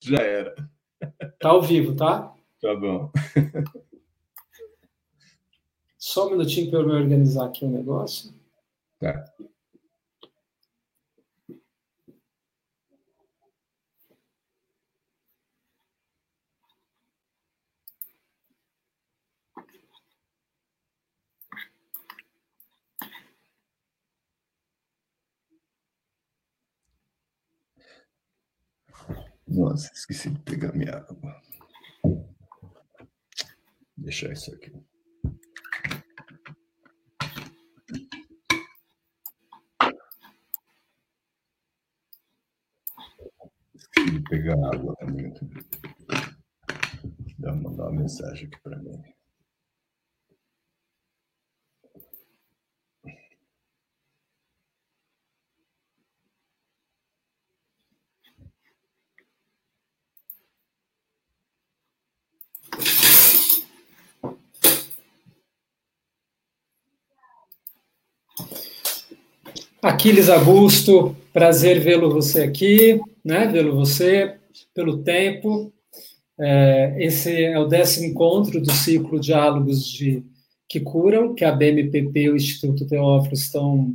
Já era. Tá ao vivo, tá? Tá bom. Só um minutinho para eu me organizar aqui o um negócio. Tá. Nossa, esqueci de pegar minha água. Deixar isso aqui. Esqueci de pegar água também. Dá mandar uma mensagem aqui para mim. Aquiles Augusto, prazer vê-lo você aqui, né? Vê-lo você pelo tempo. É, esse é o décimo encontro do ciclo Diálogos de que Curam, que a BMPP e o Instituto Teófilo estão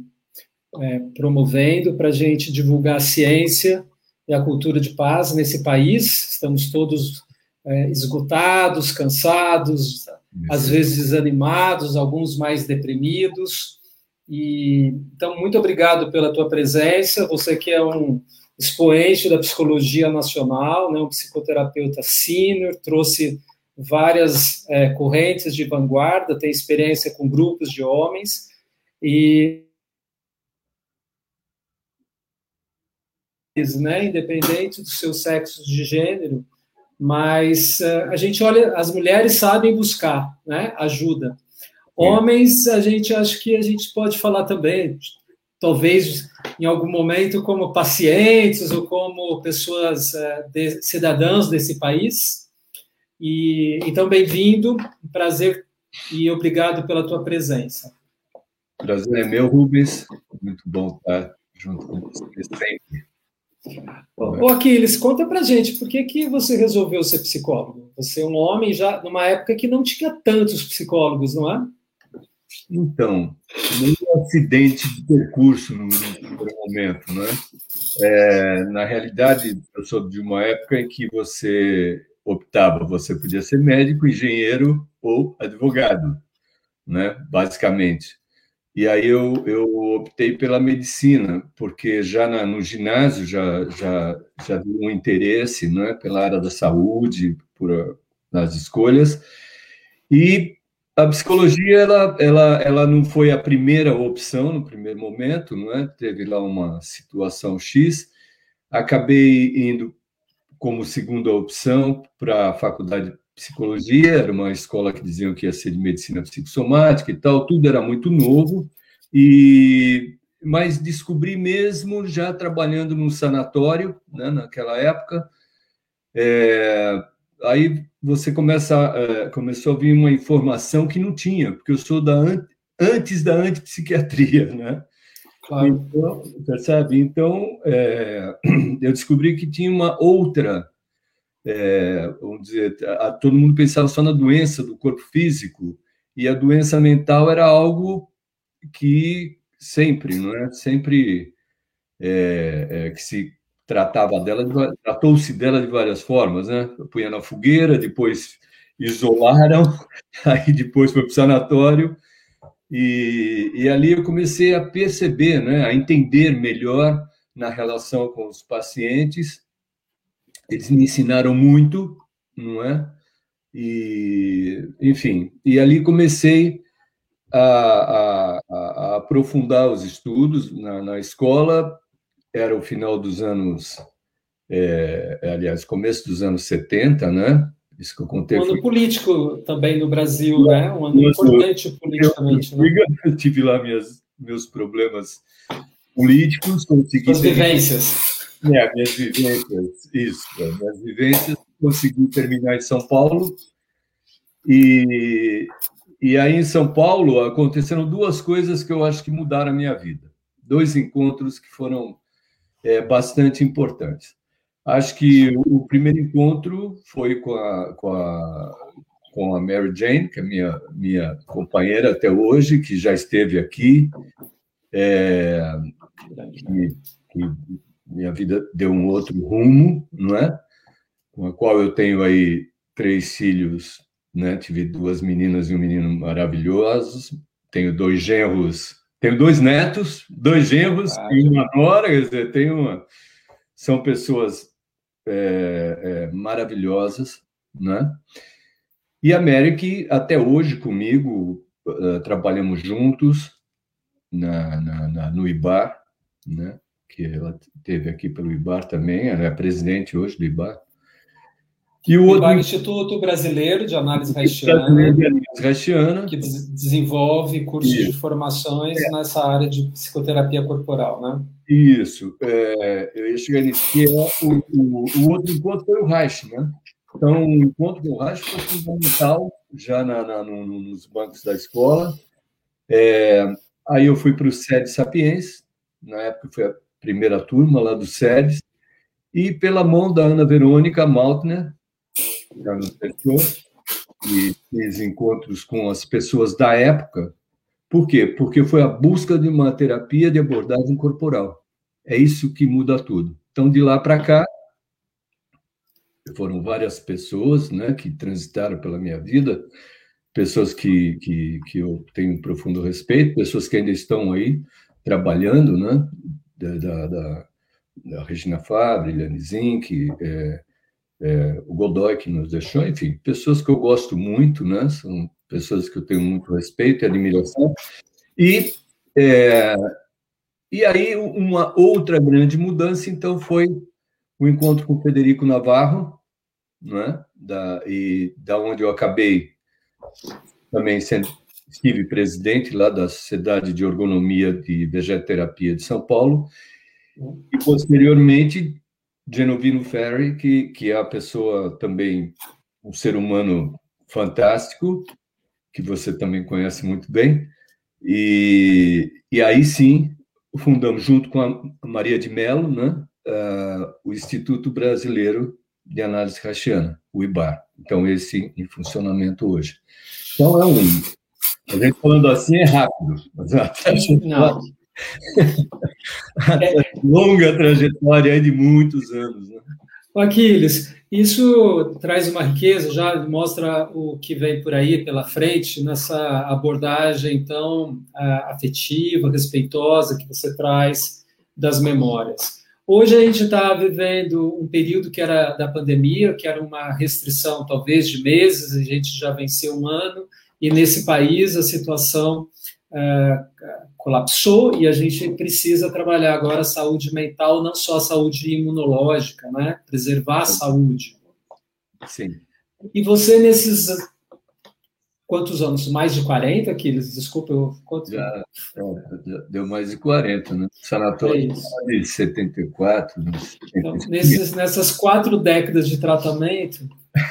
é, promovendo para a gente divulgar a ciência e a cultura de paz nesse país. Estamos todos é, esgotados, cansados, às vezes desanimados, alguns mais deprimidos. E, então, muito obrigado pela tua presença. Você que é um expoente da psicologia nacional, né, um psicoterapeuta sênior, trouxe várias é, correntes de vanguarda, tem experiência com grupos de homens e né, independente do seu sexo de gênero, mas uh, a gente olha, as mulheres sabem buscar, né, ajuda. Homens, a gente acho que a gente pode falar também, talvez em algum momento como pacientes ou como pessoas uh, de, cidadãos desse país. E então bem-vindo, prazer e obrigado pela tua presença. Prazer é meu, Rubens. Muito bom estar junto com você sempre. Ô Aquiles, conta pra gente, por que, que você resolveu ser psicólogo? Você é um homem já numa época que não tinha tantos psicólogos, não é? Então, um acidente de percurso no, primeiro momento, né? É, na realidade, eu sou de uma época em que você optava, você podia ser médico, engenheiro ou advogado, né? Basicamente. E aí eu, eu optei pela medicina, porque já na, no ginásio já já já deu um interesse, né? Pela área da saúde, por nas escolhas. E a psicologia ela, ela, ela não foi a primeira opção no primeiro momento, não é? Teve lá uma situação X. Acabei indo como segunda opção para a faculdade de psicologia, era uma escola que diziam que ia ser de medicina psicossomática e tal, tudo era muito novo. E mas descobri mesmo já trabalhando num sanatório, né, naquela época. É, aí você começa, é, começou a vir uma informação que não tinha, porque eu sou da antes da antipsiquiatria, né? Claro. Então, percebe? Então, é, eu descobri que tinha uma outra, é, vamos dizer, a, todo mundo pensava só na doença do corpo físico, e a doença mental era algo que sempre, não é? Sempre que se tratava dela, tratou-se dela de várias formas, né? Punha na fogueira, depois isolaram, aí depois foi para o sanatório, e, e ali eu comecei a perceber, né, a entender melhor na relação com os pacientes. Eles me ensinaram muito, não é? E, enfim, e ali comecei a, a, a aprofundar os estudos na, na escola, era o final dos anos, é, é, aliás, começo dos anos 70, né? Isso que eu contei. Um ano foi... político também no Brasil, né? Um ano importante politicamente. Eu, né? eu tive lá minhas, meus problemas políticos, consegui. As vivências. É, minhas vivências, isso, minhas vivências, consegui terminar em São Paulo. E, e aí, em São Paulo, aconteceram duas coisas que eu acho que mudaram a minha vida. Dois encontros que foram é, bastante importantes. Acho que o primeiro encontro foi com a, com a, com a Mary Jane, que é minha, minha companheira até hoje, que já esteve aqui, é, que, que minha vida deu um outro rumo, não é? Com a qual eu tenho aí três filhos, né? Tive duas meninas e um menino maravilhosos, tenho dois genros, tenho dois netos, dois genros ah, e uma nora, quer dizer, tenho uma, são pessoas é, é, maravilhosas, né? E a Mary, até hoje comigo, uh, trabalhamos juntos na, na, na, no IBAR, né? que ela teve aqui pelo IBAR também, ela é presidente hoje do IBAR. E o outro... Instituto Brasileiro de Análise Reichiana, que desenvolve cursos Isso. de formações é. nessa área de psicoterapia corporal, né? Isso. É, eu ia chegar nisso, que é o, o, o, outro encontro foi o Reich, né? Então, o encontro com o Reich foi fundamental, já na, na no, nos bancos da escola. É, aí eu fui para o SED Sapiens, na época foi a primeira turma lá do SEDES, e pela mão da Ana Verônica Maltner, e fiz encontros com as pessoas da época. Por quê? Porque foi a busca de uma terapia de abordagem corporal. É isso que muda tudo. Então, de lá para cá, foram várias pessoas né, que transitaram pela minha vida, pessoas que, que, que eu tenho um profundo respeito, pessoas que ainda estão aí trabalhando, né, da, da, da, Regina Fabre, Liane Zink, é, é, o Godoy que nos deixou, enfim, pessoas que eu gosto muito, né? São pessoas que eu tenho muito respeito e admiração. E é, e aí uma outra grande mudança, então, foi o encontro com o Federico Navarro, né? Da e da onde eu acabei também sendo estive presidente lá da Sociedade de Ergonomia de Vegetoterapia de São Paulo e posteriormente Genovino Ferry, que, que é a pessoa também, um ser humano fantástico, que você também conhece muito bem. E, e aí sim, fundamos, junto com a Maria de Mello, né, uh, o Instituto Brasileiro de Análise Rachiana, o IBAR. Então, esse em funcionamento hoje. Então, é um. A gente falando assim é rápido, mas Não. longa trajetória de muitos anos. Né? Aquiles, isso traz uma riqueza, já mostra o que vem por aí pela frente, nessa abordagem tão afetiva, respeitosa que você traz das memórias. Hoje a gente está vivendo um período que era da pandemia, que era uma restrição talvez de meses, a gente já venceu um ano, e nesse país a situação é, colapsou e a gente precisa trabalhar agora a saúde mental, não só a saúde imunológica, né? Preservar a saúde. Sim. E você, nesses quantos anos? Mais de 40, Aquiles? Desculpa, eu... Quanto... Já, deu mais de 40, né? Sanatório é de 74. Então, nesses, nessas quatro décadas de tratamento,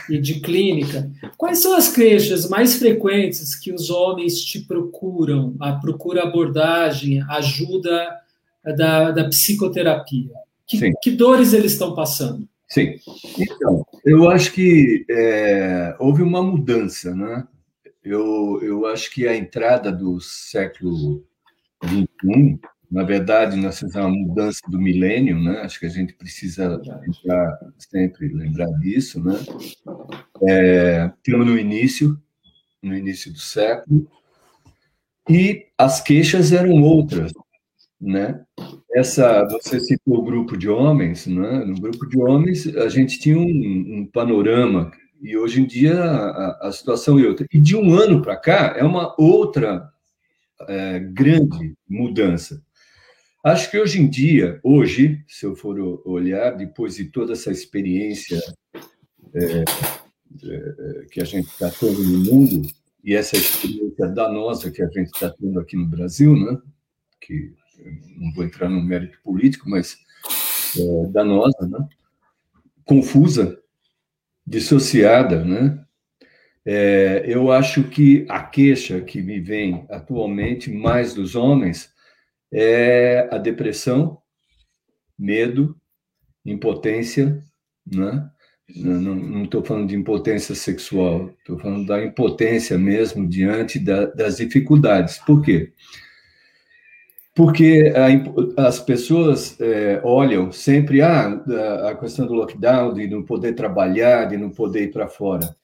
e de clínica, quais são as queixas mais frequentes que os homens te procuram, a procura abordagem, ajuda da, da psicoterapia? Que, que, dores eles estão passando? Sim. Então, eu acho que é, houve uma mudança, né? Eu, eu acho que a entrada do século XXI na verdade, nós fizemos uma mudança do milênio, né? Acho que a gente precisa lembrar, sempre lembrar disso, né? É, no início, no início do século, e as queixas eram outras, né? Essa, você citou o grupo de homens, né? No grupo de homens a gente tinha um, um panorama e hoje em dia a, a, situação é outra. E de um ano para cá é uma outra é, grande mudança. Acho que hoje em dia, hoje, se eu for olhar, depois de toda essa experiência é, é, que a gente está tendo no mundo, e essa experiência danosa que a gente está tendo aqui no Brasil, né? que não vou entrar no mérito político, mas é, danosa, né? confusa, dissociada, né? É, eu acho que a queixa que me vem atualmente mais dos homens é a depressão, medo impotência, né? Não estou falando de impotência sexual, estou falando da impotência mesmo diante da, das dificuldades. Por quê? Porque a, as pessoas é, olham sempre ah, a questão do lockdown, de não poder trabalhar, de não poder ir para fora.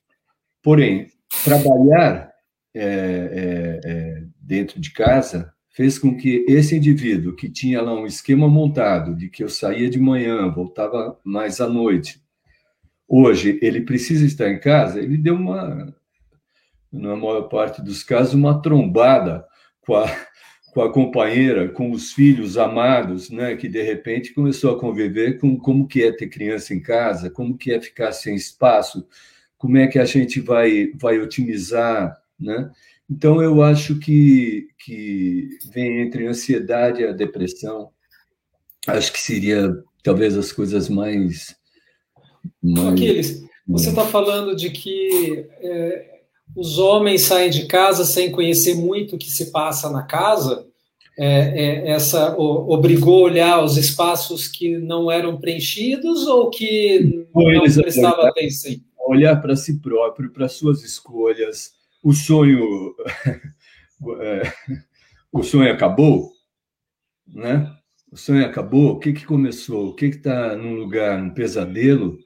Porém, trabalhar é, é, é dentro de casa fez com que esse indivíduo que tinha lá um esquema montado de que eu saía de manhã, voltava mais à noite, hoje ele precisa estar em casa, ele deu uma, na maior parte dos casos, uma trombada com a, com a companheira, com os filhos amados, né, que de repente começou a conviver com como que é ter criança em casa, como que é ficar sem espaço, como é que a gente vai vai otimizar, né? Então eu acho que que vem entre a ansiedade e a depressão, acho que seria talvez as coisas mais mas... Aquiles, você está falando de que é, os homens saem de casa sem conhecer muito o que se passa na casa. É, é, essa o, obrigou a olhar os espaços que não eram preenchidos ou que não prestava atenção? Olhar para si próprio, para suas escolhas. O sonho, é, o sonho acabou, né? O sonho acabou. O que que começou? O que está num lugar, um pesadelo?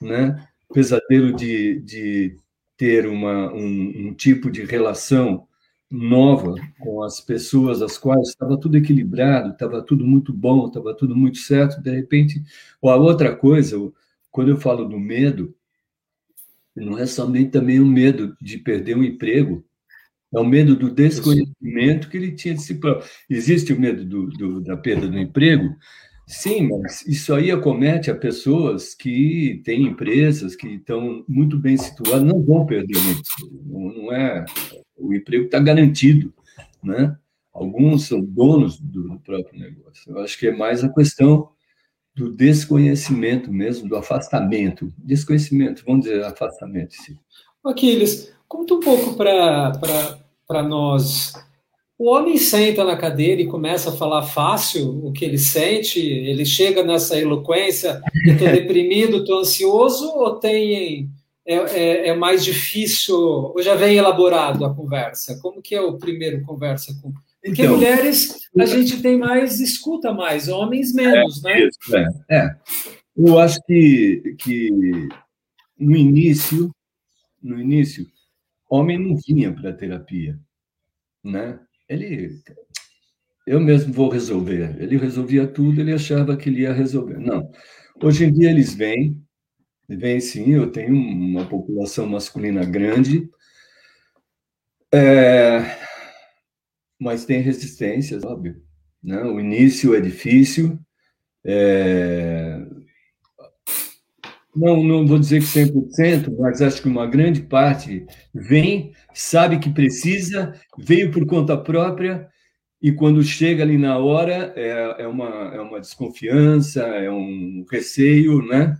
né? pesadelo de, de ter uma, um, um tipo de relação nova com as pessoas as quais estava tudo equilibrado, estava tudo muito bom, estava tudo muito certo, de repente, ou a outra coisa, quando eu falo do medo, não é somente também o medo de perder um emprego, é o medo do desconhecimento que ele tinha de si próprio. Existe o medo do, do, da perda do emprego, Sim, mas isso aí acomete a pessoas que têm empresas que estão muito bem situadas, não vão perder o emprego. Não é, o emprego está garantido, né? Alguns são donos do próprio negócio. Eu acho que é mais a questão do desconhecimento mesmo, do afastamento. Desconhecimento, vamos dizer afastamento. Sim. Aquiles, conta um pouco para nós o homem senta na cadeira e começa a falar fácil o que ele sente, ele chega nessa eloquência, estou deprimido, estou ansioso, ou tem é, é, é, mais difícil, ou já vem elaborado a conversa? Como que é o primeiro conversa com... Porque então, mulheres a gente tem mais, escuta mais, homens menos, é, né? Isso, é, é. Eu acho que, que no início, no início, homem não vinha para terapia, né? ele eu mesmo vou resolver. Ele resolvia tudo, ele achava que ele ia resolver. Não. Hoje em dia eles vêm, vêm sim, eu tenho uma população masculina grande, é, mas tem resistências, óbvio. Né? O início é difícil, é, não, não vou dizer que 100%, mas acho que uma grande parte vem, sabe que precisa, veio por conta própria, e quando chega ali na hora, é, é, uma, é uma desconfiança, é um receio, né?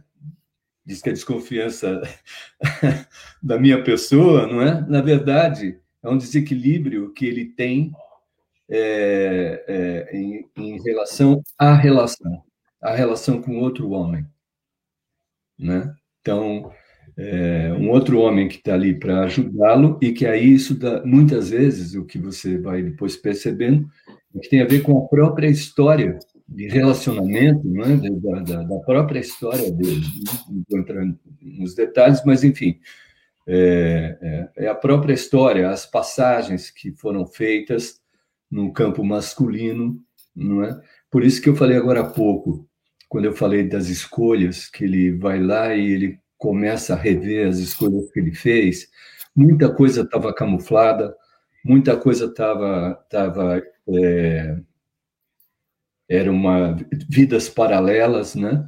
Diz que é desconfiança da minha pessoa, não é? Na verdade, é um desequilíbrio que ele tem é, é, em, em relação à relação, à relação com outro homem né? Então, é, um outro homem que está ali para ajudá-lo e que aí isso dá, muitas vezes o que você vai depois percebendo é que tem a ver com a própria história de relacionamento, né? da, da, da própria história dele. Não vou entrar nos detalhes, mas enfim, é, é, é, a própria história, as passagens que foram feitas no campo masculino, não é? Por isso que eu falei agora há pouco quando eu falei das escolhas, que ele vai lá e ele começa a rever as escolhas que ele fez, muita coisa estava camuflada, muita coisa estava tava, é, era uma vidas paralelas, né?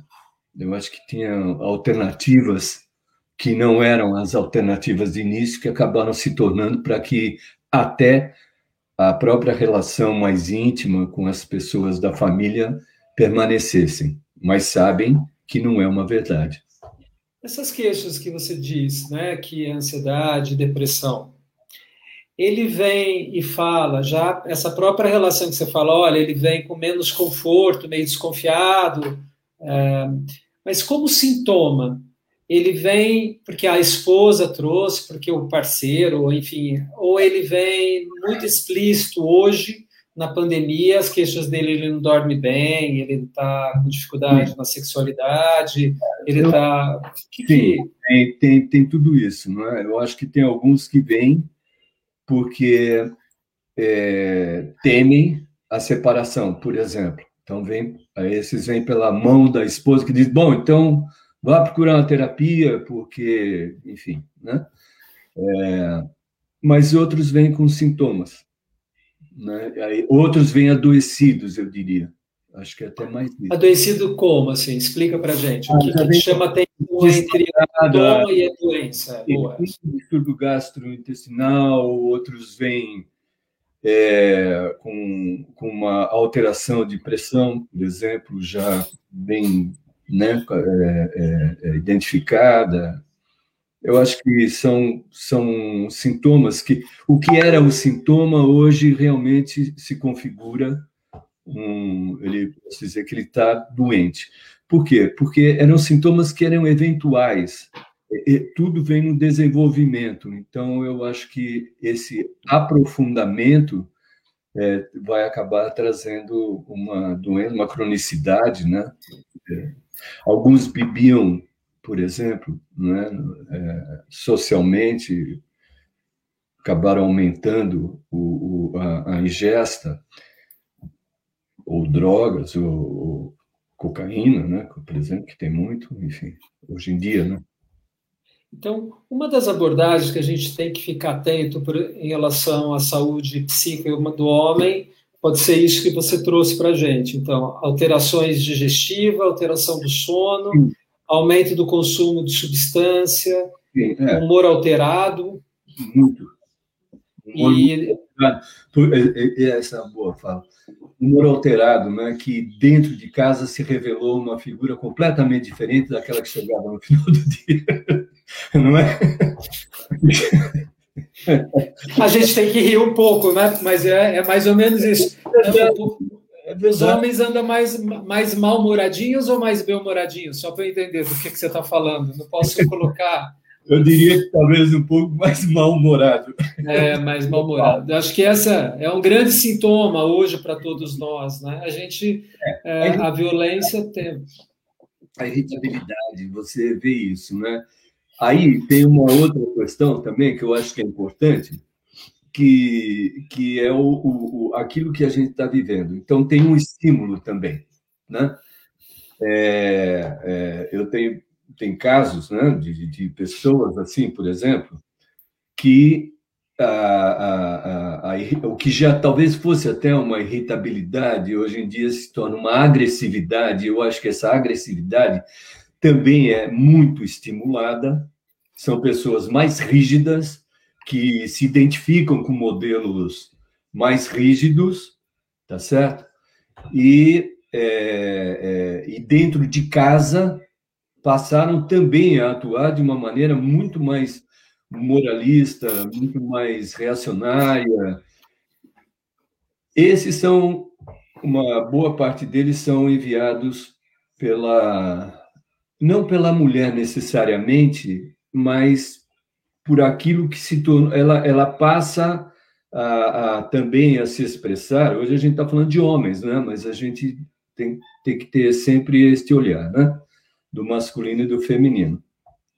Eu acho que tinha alternativas que não eram as alternativas de início que acabaram se tornando para que até a própria relação mais íntima com as pessoas da família permanecessem mas sabem que não é uma verdade. Essas queixas que você diz, né, que é ansiedade, depressão, ele vem e fala já essa própria relação que você fala, olha, ele vem com menos conforto, meio desconfiado. É, Mas como sintoma, ele vem porque a esposa trouxe, porque o parceiro, enfim, ou ele vem muito explícito hoje na pandemia, as queixas dele, ele não dorme bem, ele está com dificuldade na sexualidade, ele está... Sim, tem, tem, tem tudo isso, não é? Eu acho que tem alguns que vêm porque é, temem a separação, por exemplo. Então, vem, esses vêm pela mão da esposa que diz, bom, então vá procurar uma terapia, porque, enfim, né? É, mas outros vêm com sintomas. Né? Aí, outros vêm adoecidos, eu diria. Acho que é até mais isso. Adoecido como, assim? Explica para gente. O que, ah, que chama atenção entre a sintoma e a doença? Distúrbio gastrointestinal, outros vêm é, com, com uma alteração de pressão, por exemplo, já bem né, é, é, é, identificada. Eu acho que são, são sintomas que o que era o sintoma hoje realmente se configura um, ele posso dizer que ele está doente. Por quê? Porque eram sintomas que eram eventuais. E, tudo vem no desenvolvimento. Então, eu acho que esse aprofundamento é, vai acabar trazendo uma doença, uma cronicidade, né? Alguns bebiam, por exemplo, né? É, socialmente, acabaram aumentando o, o, a, a, ingesta, ou drogas, ou, ou, cocaína, né? Por exemplo, que tem muito, enfim, hoje em dia, né? Então, uma das abordagens que a gente tem que ficar atento por, em relação à saúde psíquica do homem pode ser isso que você trouxe para a gente. Então, alterações digestivas, alteração do sono, Sim. aumento do consumo de substância, Sim, é. humor alterado. Muito. Humor e... Muito essa é uma boa fala humor alterado, né, que dentro de casa se revelou uma figura completamente diferente daquela que chegava no final do dia, não é? A gente tem que rir um pouco, né? Mas é, é mais ou menos isso. É Os homens andam mais, mais mal-humoradinhos ou mais bem-humoradinhos? Só para eu entender do que, que você está falando. Não posso colocar eu diria que talvez um pouco mais mal-humorado. É, mais mal-humorado. Acho que essa é um grande sintoma hoje para todos nós, né? A gente, é, é, a violência tem. A irritabilidade, você vê isso, né? Aí tem uma outra questão também que eu acho que é importante, que, que é o, o aquilo que a gente está vivendo. Então tem um estímulo também, né? É, é, eu tenho tem casos né, de, de pessoas assim, por exemplo, que a, a, a, o que já talvez fosse até uma irritabilidade, hoje em dia se torna uma agressividade. Eu acho que essa agressividade também é muito estimulada. São pessoas mais rígidas, que se identificam com modelos mais rígidos, tá certo? E, é, é, e dentro de casa passaram também a atuar de uma maneira muito mais moralista, muito mais reacionária. Esses são, uma boa parte deles são enviados pela, não pela mulher necessariamente, mas por aquilo que se tornou, ela, ela passa a, a, também a se expressar. Hoje a gente está falando de homens, né? mas a gente tem, tem que ter sempre este olhar, né? do masculino e do feminino.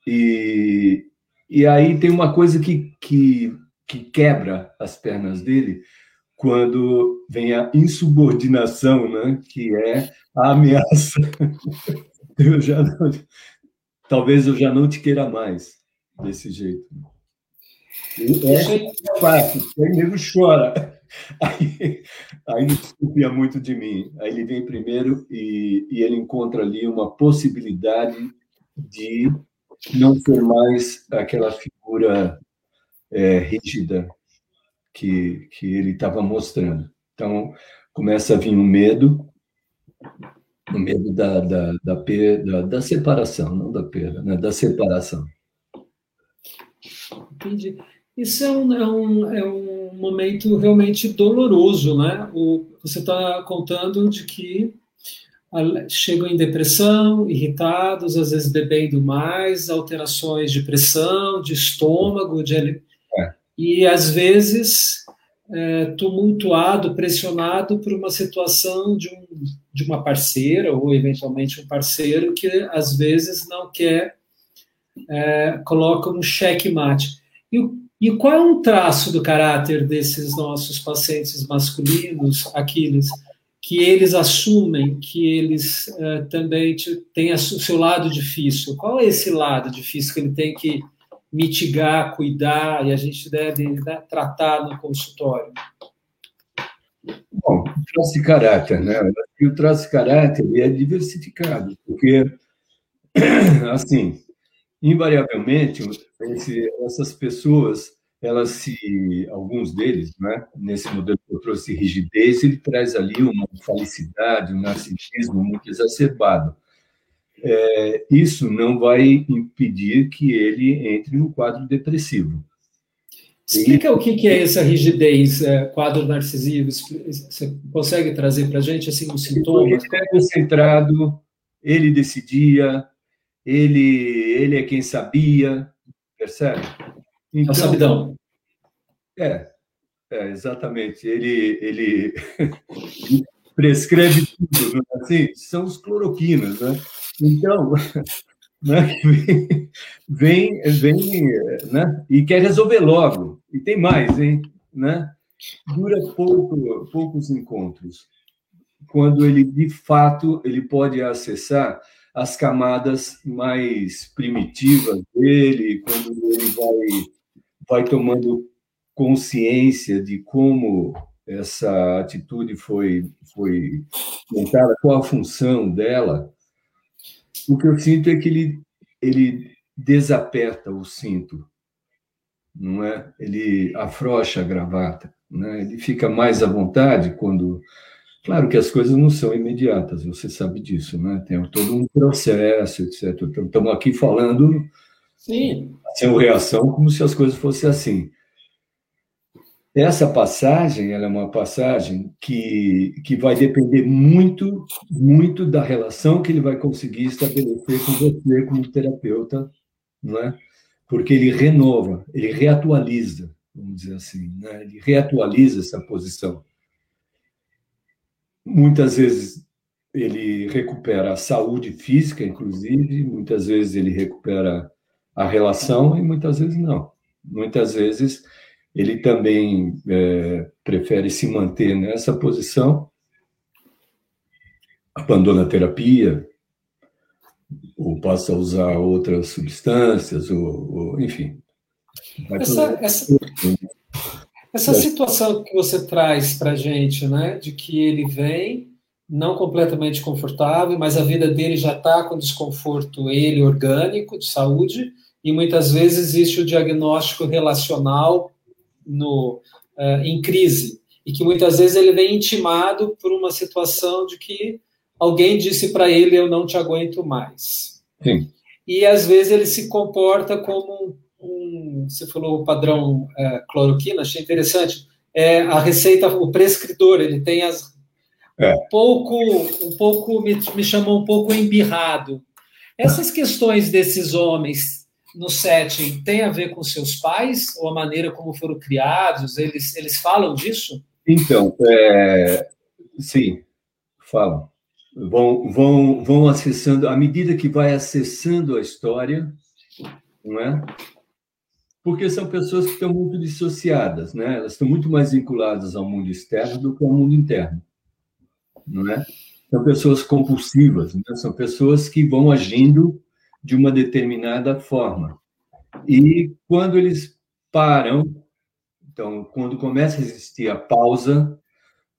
E, e aí tem uma coisa que, que, que quebra as pernas dele quando vem a insubordinação, né? que é a ameaça. Eu já não, talvez eu já não te queira mais desse jeito. É fácil, aí nego chora. Aí, aí desconfia muito de mim. Aí ele vem primeiro e, e ele encontra ali uma possibilidade de não ser mais aquela figura é, rígida que, que ele estava mostrando. Então, começa a vir um medo, o medo da, da, da, perda, da separação, não da perda, né? da separação. Entendi. Isso é um, é um, é um momento realmente doloroso, né? O, você está contando de que chegam em depressão, irritados, às vezes bebendo mais, alterações de pressão, de estômago, de... É. e às vezes é, tumultuado, pressionado por uma situação de, um, de uma parceira ou eventualmente um parceiro que às vezes não quer, é, coloca um checkmate. E, e qual é um traço do caráter desses nossos pacientes masculinos, Aquiles, que eles assumem que eles uh, também têm o seu lado difícil? Qual é esse lado difícil que ele tem que mitigar, cuidar e a gente deve né, tratar no consultório? Bom, traço de caráter, né? E o traço de caráter é diversificado, porque, assim, invariavelmente, essas pessoas, elas se, alguns deles, né, nesse modelo que eu trouxe rigidez, ele traz ali uma felicidade, um narcisismo muito exacerbado é, isso não vai impedir que ele entre no quadro depressivo. Explica o que é essa rigidez, é, quadro narcisivo. Você consegue trazer para a gente assim, um sintoma? Ele é concentrado, ele decidia, ele, ele é quem sabia, percebe? Então, a sabidão. É, é, exatamente. Ele, ele prescreve tudo, é assim, são os cloroquinas, né? Então, né, vem, vem né, e quer resolver logo. E tem mais, hein? Né? Dura pouco, poucos encontros. Quando ele, de fato, ele pode acessar as camadas mais primitivas dele, quando ele vai, vai tomando consciência de como essa atitude foi, foi montada, qual a função dela, o que eu sinto é que ele, ele desaperta o cinto, não é? Ele afrouxa a gravata, né? Ele fica mais à vontade quando, claro que as coisas não são imediatas, você sabe disso, né? Tem todo um processo, etc. Estamos aqui falando Sim. sem reação como se as coisas fossem assim. Essa passagem, ela é uma passagem que, que vai depender muito, muito da relação que ele vai conseguir estabelecer com você como terapeuta, não é? Porque ele renova, ele reatualiza, vamos dizer assim, né? ele reatualiza essa posição. Muitas vezes ele recupera a saúde física, inclusive, muitas vezes ele recupera a relação e muitas vezes não. Muitas vezes ele também é, prefere se manter nessa posição, abandona a terapia, ou passa a usar outras substâncias, ou, ou enfim. Essa, essa, essa situação que você traz para a gente, né, de que ele vem não completamente confortável, mas a vida dele já está com desconforto, ele orgânico, de saúde, e muitas vezes existe o diagnóstico relacional no, uh, em crise e que muitas vezes ele vem intimado por uma situação de que alguém disse para ele eu não te aguento mais. Sim. E às vezes ele se comporta como um, você falou o padrão uh, cloroquina, achei interessante. É a receita, o prescritor, ele tem as é. um pouco, um pouco me, me chamou um pouco embirrado. Essas questões desses homens no setting tem a ver com seus pais ou a maneira como foram criados? Eles, eles falam disso? Então, é, sim, falam. Vão, vão, vão acessando, à medida que vai acessando a história, não é? Porque são pessoas que estão muito dissociadas, né? Elas estão muito mais vinculadas ao mundo externo do que ao mundo interno, não é? São pessoas compulsivas, né? são pessoas que vão agindo de uma determinada forma. E quando eles param, então, quando começa a existir a pausa,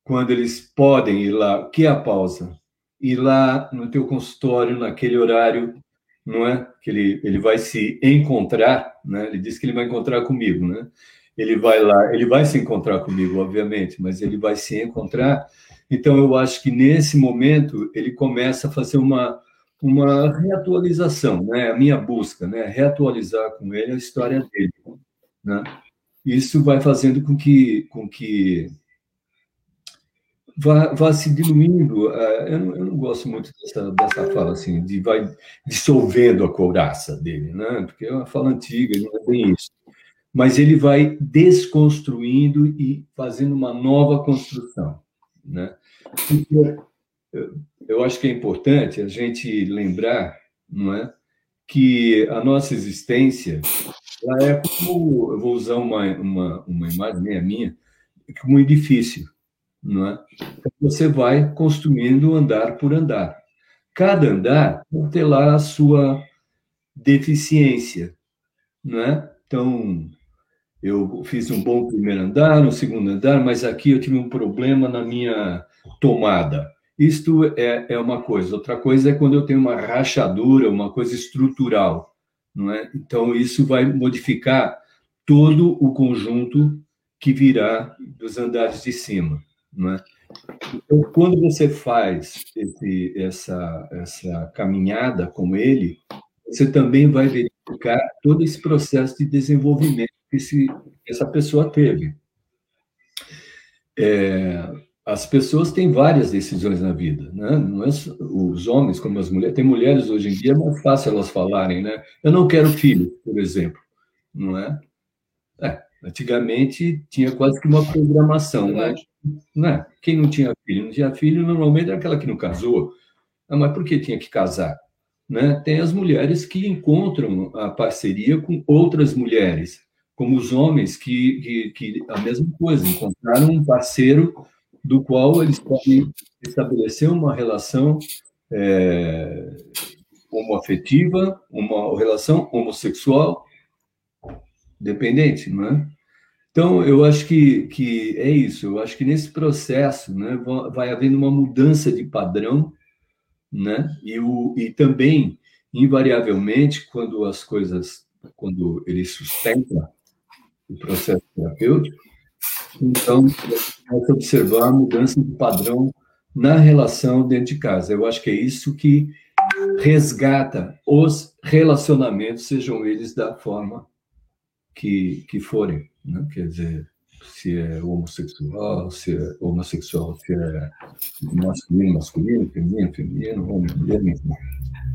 quando eles podem ir lá, o que é a pausa? Ir lá no teu consultório, naquele horário, não é? Que ele, ele vai se encontrar, né? Ele disse que ele vai encontrar comigo, né? Ele vai lá, ele vai se encontrar comigo, obviamente, mas ele vai se encontrar. Então, eu acho que nesse momento ele começa a fazer uma uma reatualização, né? A minha busca, né? Reatualizar com ele a história dele, né? Isso vai fazendo com que, com que vá, vá se diluindo. Uh, eu, não, eu, não, gosto muito dessa, dessa fala, assim, de vai dissolvendo a couraça dele, né? porque é uma fala antiga, não é bem isso. Mas ele vai desconstruindo e fazendo uma nova construção. Né? Porque eu acho que é importante a gente lembrar, não é, que a nossa existência ela é como, eu vou usar uma, uma, uma imagem nem a minha, como um edifício, não é? Então, você vai construindo andar por andar. Cada andar vai ter lá a sua deficiência, não é? Então, eu fiz um bom primeiro andar, um segundo andar, mas aqui eu tive um problema na minha tomada. Isto é, é uma coisa. Outra coisa é quando eu tenho uma rachadura, uma coisa estrutural, não é? Então isso vai modificar todo o conjunto que virá dos andares de cima, não é? Então, quando você faz esse, essa, essa caminhada com ele, você também vai verificar todo esse processo de desenvolvimento que esse, essa pessoa teve. É, as pessoas têm várias decisões na vida, né? Não é os homens como as mulheres. Tem mulheres hoje em dia é mais fácil elas falarem, né? Eu não quero filho, por exemplo, não é? é antigamente tinha quase que uma programação, né? né? Quem não tinha filho, não tinha filho, normalmente era aquela que não casou. Ah, mas por que tinha que casar? Né? Tem as mulheres que encontram a parceria com outras mulheres, como os homens que, que, que a mesma coisa, encontraram um parceiro do qual eles podem estabelecer uma relação é, homoafetiva, uma relação homossexual dependente, não é? Então, eu acho que, que é isso. Eu acho que nesse processo né, vai havendo uma mudança de padrão, né? E, o, e também, invariavelmente, quando as coisas, quando ele sustenta o processo terapêutico, então, começa a observar a mudança de padrão na relação dentro de casa. Eu acho que é isso que resgata os relacionamentos, sejam eles da forma que, que forem. Né? Quer dizer, se é homossexual, se é homossexual, se é masculino, masculino, feminino, feminino, homem, mulher.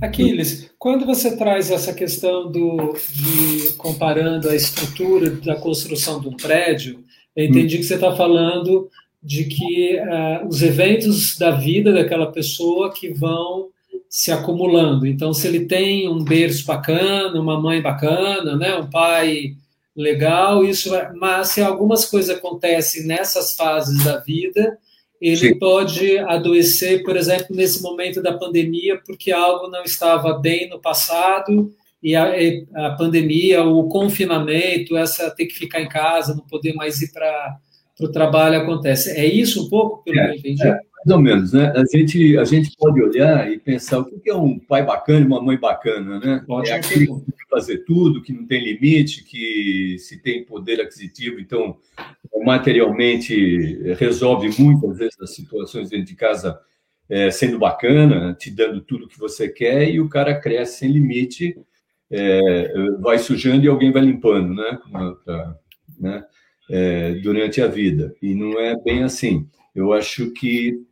Aquiles, quando você traz essa questão do, de comparando a estrutura da construção de um prédio, eu entendi que você está falando de que uh, os eventos da vida daquela pessoa que vão se acumulando. Então, se ele tem um berço bacana, uma mãe bacana, né, um pai legal, isso. É, mas se algumas coisas acontecem nessas fases da vida, ele Sim. pode adoecer, por exemplo, nesse momento da pandemia, porque algo não estava bem no passado e a, a pandemia, o confinamento, essa ter que ficar em casa, não poder mais ir para o trabalho acontece. É isso um pouco, pelo é, que eu entendi? É, mais ou menos, né? A gente, a gente pode olhar e pensar o que é um pai bacana e uma mãe bacana, né? Pode é aquele que pode fazer tudo, que não tem limite, que se tem poder aquisitivo, então materialmente resolve muitas vezes as situações dentro de casa é, sendo bacana, te dando tudo que você quer, e o cara cresce sem limite é, vai sujando e alguém vai limpando, né? Pra, né? É, durante a vida. E não é bem assim. Eu acho que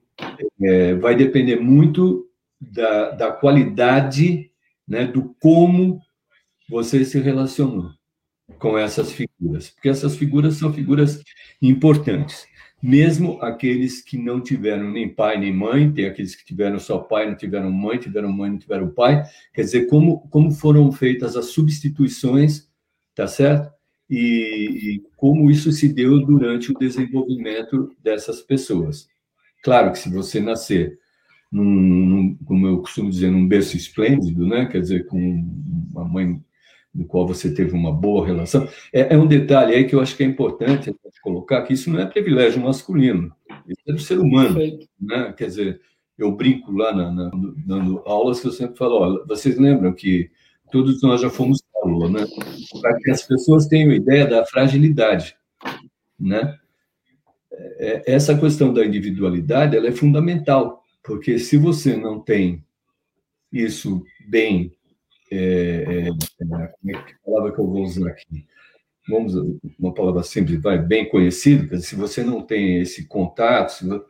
é, vai depender muito da, da qualidade, né, do como você se relacionou com essas figuras, porque essas figuras são figuras importantes mesmo aqueles que não tiveram nem pai nem mãe, tem aqueles que tiveram só pai, não tiveram mãe, tiveram mãe, não tiveram pai, quer dizer, como, como foram feitas as substituições, tá certo? E, e como isso se deu durante o desenvolvimento dessas pessoas. Claro que se você nascer num, num, como eu costumo dizer, num berço esplêndido, né? Quer dizer, com uma mãe do qual você teve uma boa relação. É, é, um detalhe aí que eu acho que é importante colocar, que isso não é privilégio masculino, isso é do ser humano. Né? Quer dizer, eu brinco lá na, na, dando aulas que eu sempre falo, olha, vocês lembram que todos nós já fomos célula, né? Para que as pessoas tenham ideia da fragilidade, né? É, é, essa questão da individualidade, ela é fundamental, porque se você não tem isso bem é, é, é, como é que palavra que eu vou usar aqui? Vamos, uma palavra simples, vai, bem conhecido, se você não tem esse contato,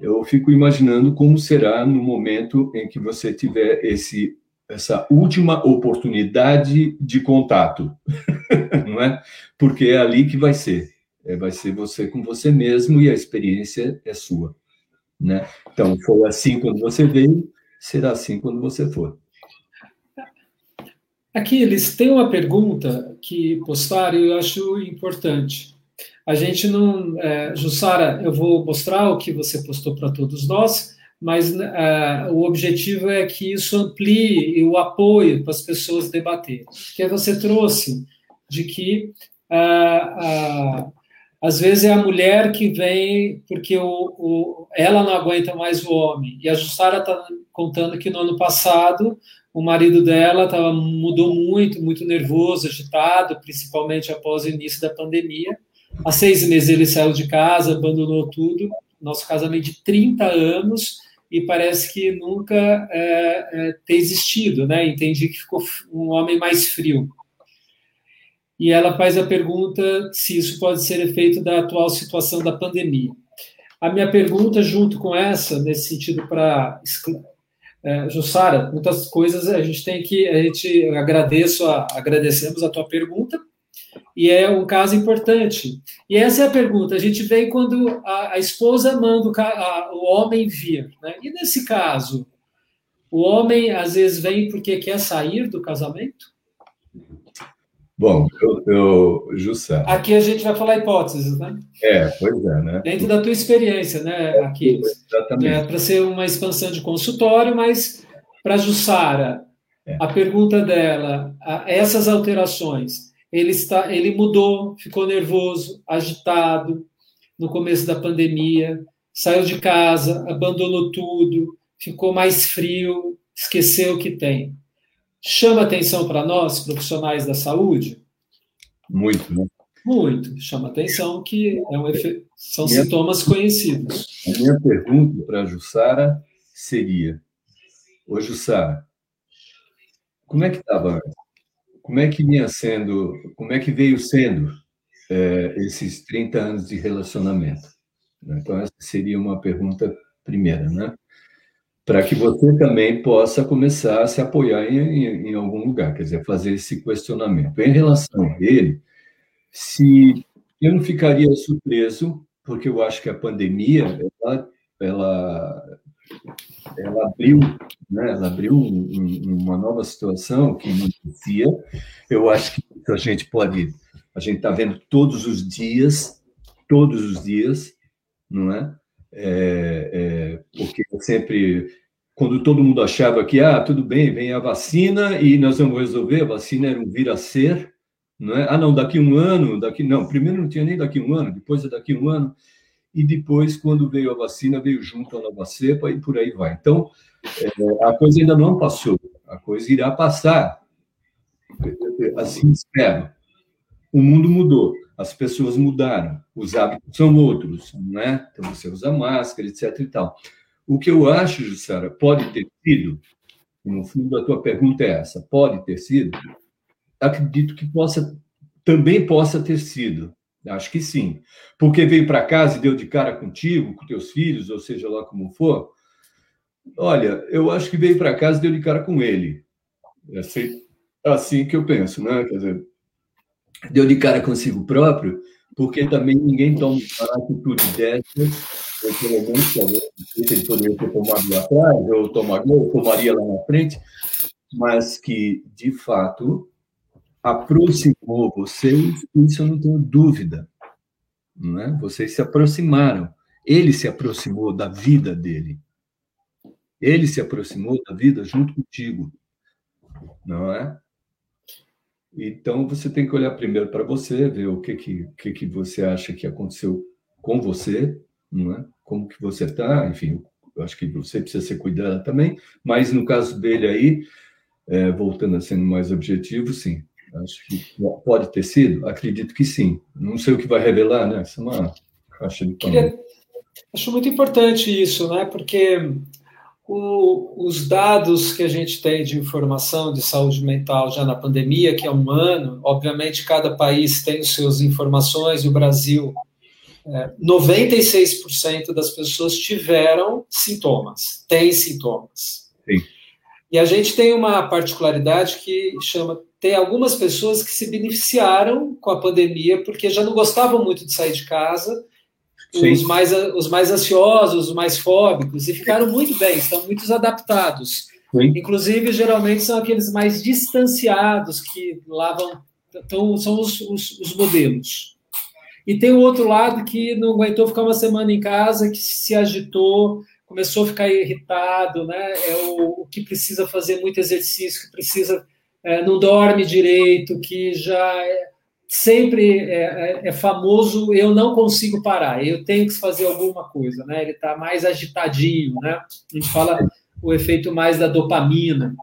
eu fico imaginando como será no momento em que você tiver esse essa última oportunidade de contato, não é? Porque é ali que vai ser. É, vai ser você com você mesmo e a experiência é sua, né? Então, foi assim quando você veio, será assim quando você for. Aqui eles têm uma pergunta que postaram e eu acho importante. A gente não. É, Jussara, eu vou mostrar o que você postou para todos nós, mas uh, o objetivo é que isso amplie o apoio para as pessoas debaterem. Que você trouxe de que uh, às vezes é a mulher que vem porque o, o, ela não aguenta mais o homem. E a Jussara está contando que no ano passado o marido dela tava, mudou muito, muito nervoso, agitado, principalmente após o início da pandemia. Há seis meses ele saiu de casa, abandonou tudo. Nosso casamento de 30 anos, e parece que nunca é, é, ter existido, né? Entendi que ficou um homem mais frio. E ela faz a pergunta se isso pode ser efeito da atual situação da pandemia. A minha pergunta, junto com essa, nesse sentido para é, Jussara, muitas coisas a gente tem que a gente agradeço a, agradecemos a tua pergunta e é um caso importante. E essa é a pergunta. A gente vem quando a, a esposa manda o, a, o homem vir. Né? E nesse caso, o homem às vezes vem porque quer sair do casamento? Bom, eu, eu Jussá. Aqui a gente vai falar hipóteses, né? É, pois é, né? Dentro da tua experiência, né, é, aqui. Exatamente. É, para ser uma expansão de consultório, mas para Jussara, é. a pergunta dela, a, essas alterações, ele está, ele mudou, ficou nervoso, agitado no começo da pandemia, saiu de casa, abandonou tudo, ficou mais frio, esqueceu o que tem. Chama atenção para nós, profissionais da saúde? Muito, né? Muito. Chama atenção que é um efe... são minha, sintomas conhecidos. A minha pergunta para a Jussara seria: Ô Jussara, como é que estava como é que vinha sendo, como é que veio sendo é, esses 30 anos de relacionamento? Então, essa seria uma pergunta primeira, né? Para que você também possa começar a se apoiar em, em, em, algum lugar, quer dizer, fazer esse questionamento. Em relação a ele, se eu não ficaria surpreso, porque eu acho que a pandemia ela, ela ela abriu, né, ela abriu um, um, uma nova situação que não existia. Eu acho que a gente pode, a gente está vendo todos os dias, todos os dias, não é? É, é porque sempre, quando todo mundo achava que, ah, tudo bem, vem a vacina e nós vamos resolver, a vacina era um vir a ser, não é? Ah, não, daqui um ano, daqui não, primeiro não tinha nem daqui um ano, depois é daqui um ano e depois, quando veio a vacina, veio junto a nova cepa e por aí vai. Então, é, a coisa ainda não passou, a coisa irá passar. Assim espero. O mundo mudou, as pessoas mudaram, os hábitos são outros, né? Então, você usa máscara, etc e tal. O que eu acho, Jussara, pode ter sido, no fundo a tua pergunta é essa, pode ter sido, acredito que possa, também possa ter sido, Acho que sim. Porque veio para casa e deu de cara contigo, com teus filhos, ou seja lá como for. Olha, eu acho que veio para casa e deu de cara com ele. É assim, assim que eu penso, né? Quer dizer, deu de cara consigo próprio, porque também ninguém toma uma atitude dessa, ou pelo menos talvez ele poderia ter tomado lá atrás, ou tomaria, ou tomaria lá na frente, mas que, de fato, aproximou vocês, isso eu não tenho dúvida. Não é? Vocês se aproximaram. Ele se aproximou da vida dele. Ele se aproximou da vida junto contigo. Não é? Então você tem que olhar primeiro para você, ver o que que, que que você acha que aconteceu com você, não é? Como que você está, enfim, eu acho que você precisa ser cuidado também, mas no caso dele aí, é, voltando a sendo mais objetivo, sim, Acho que pode ter sido? Acredito que sim. Não sei o que vai revelar, né? Isso é uma caixa de Queria... Acho muito importante isso, né? Porque o, os dados que a gente tem de informação de saúde mental já na pandemia, que é um ano, obviamente cada país tem as suas informações, e o Brasil é, 96% das pessoas tiveram sintomas, têm sintomas. Sim. E a gente tem uma particularidade que chama. Tem algumas pessoas que se beneficiaram com a pandemia porque já não gostavam muito de sair de casa, os mais, os mais ansiosos, os mais fóbicos, e ficaram muito bem, estão muito adaptados. Sim. Inclusive, geralmente são aqueles mais distanciados que lavam. Então, são os, os, os modelos. E tem o outro lado que não aguentou ficar uma semana em casa, que se agitou, começou a ficar irritado, né? É o, o que precisa fazer muito exercício, que precisa é, não dorme direito, que já é, sempre é, é, é, famoso. Eu não consigo parar, eu tenho que fazer alguma coisa, né? Ele está mais agitadinho, né? A gente fala o efeito mais da dopamina.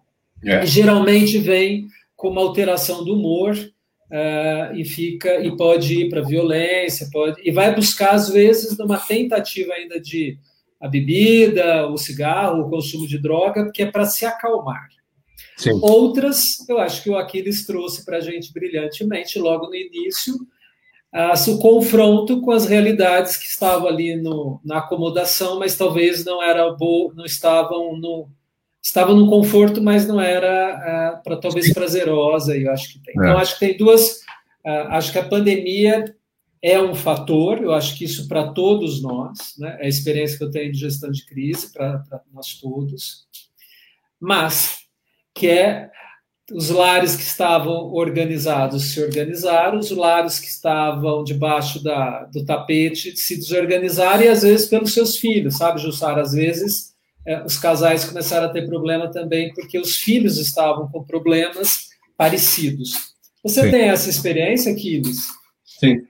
É. geralmente vem com uma alteração do humor uh, e fica e pode ir para violência, pode e vai buscar às vezes numa tentativa ainda de a bebida, o cigarro, o consumo de droga, que é para se acalmar. Sim. Outras, eu acho que o Aquiles trouxe para a gente brilhantemente logo no início, uh, o confronto com as realidades que estavam ali no, na acomodação, mas talvez não era bo, não estavam no estavam no conforto, mas não era uh, para talvez prazerosa. Eu acho que tem. Então é. acho que tem duas. Uh, acho que a pandemia é um fator, eu acho que isso para todos nós, né? é a experiência que eu tenho de gestão de crise para nós todos, mas que é os lares que estavam organizados se organizaram, os lares que estavam debaixo da, do tapete se desorganizaram, e às vezes pelos seus filhos, sabe, Jussara? Às vezes é, os casais começaram a ter problema também porque os filhos estavam com problemas parecidos. Você Sim. tem essa experiência, Kilis? Sim.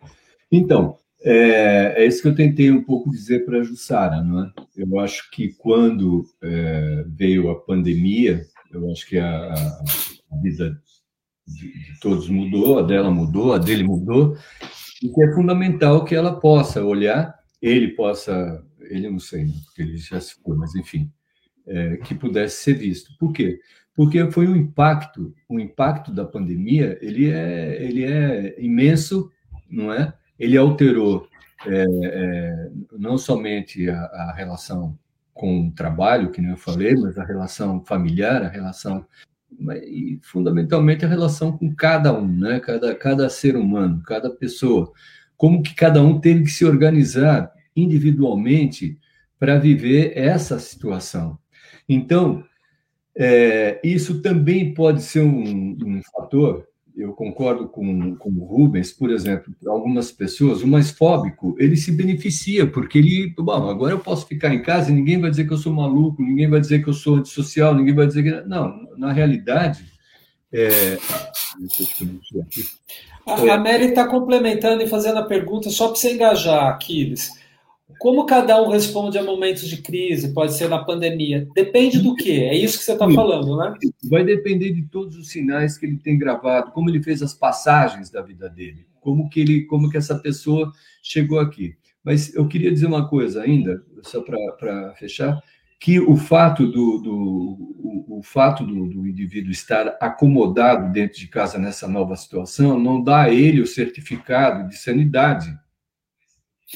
Então, é, é, isso que eu tentei um pouco dizer para a Jussara, não é? Eu acho que quando é, veio a pandemia, eu acho que a, a vida de, todos mudou, a dela mudou, a dele mudou, e que é fundamental que ela possa olhar, ele possa, ele não sei, né, porque ele já se foi, mas enfim, é, que pudesse ser visto. Por quê? Porque foi um impacto, o impacto da pandemia, ele é, ele é imenso, não é? ele alterou é, é, não somente a, a, relação com o trabalho, que nem eu falei, mas a relação familiar, a relação e fundamentalmente a relação com cada um, né? Cada cada ser humano, cada pessoa, como que cada um teve que se organizar individualmente para viver essa situação. Então, é, isso também pode ser um, um fator eu concordo com, com o Rubens, por exemplo, algumas pessoas, o mais fóbico, ele se beneficia, porque ele, bom, agora eu posso ficar em casa e ninguém vai dizer que eu sou maluco, ninguém vai dizer que eu sou antissocial, ninguém vai dizer que. Não, na realidade. É... A, Mary está complementando e fazendo a pergunta só para você engajar, Aquiles. Como cada um responde a momentos de crise, pode ser na pandemia? Depende do quê? É isso que você está falando, né? Vai depender de todos os sinais que ele tem gravado, como ele fez as passagens da vida dele, como que ele, como que essa pessoa chegou aqui. Mas eu queria dizer uma coisa ainda, só para fechar, que o fato do, do o, o, fato do, do, indivíduo estar acomodado dentro de casa nessa nova situação não dá a ele o certificado de sanidade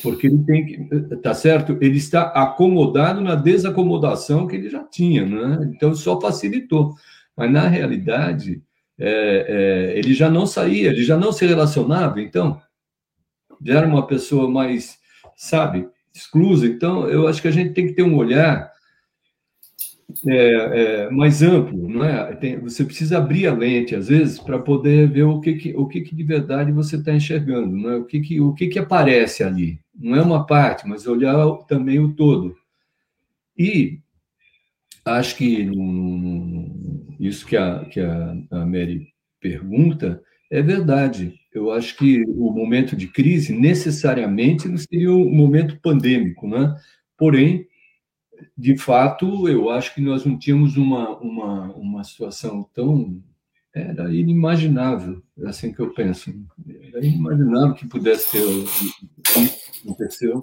porque ele tem que, tá certo? Ele está acomodado na desacomodação que ele já tinha, né? Então só facilitou. Mas na realidade, é, é, ele já não saía, ele já não se relacionava, então já era uma pessoa mais, sabe, exclusa. Então eu acho que a gente tem que ter um olhar é, é, mais amplo, não é? Tem, você precisa abrir a lente às vezes para poder ver o que, que o que, que, de verdade você está enxergando, não é? O que que o que, que aparece ali? Não é uma parte, mas olhar também o todo. E acho que isso que a que a, a Mary pergunta é verdade. Eu acho que o momento de crise necessariamente não seria um momento pandêmico, né? Porém, de fato, eu acho que nós não tínhamos uma, uma, uma situação tão. Era inimaginável, é assim que eu penso. Era inimaginável que pudesse ter aconteceu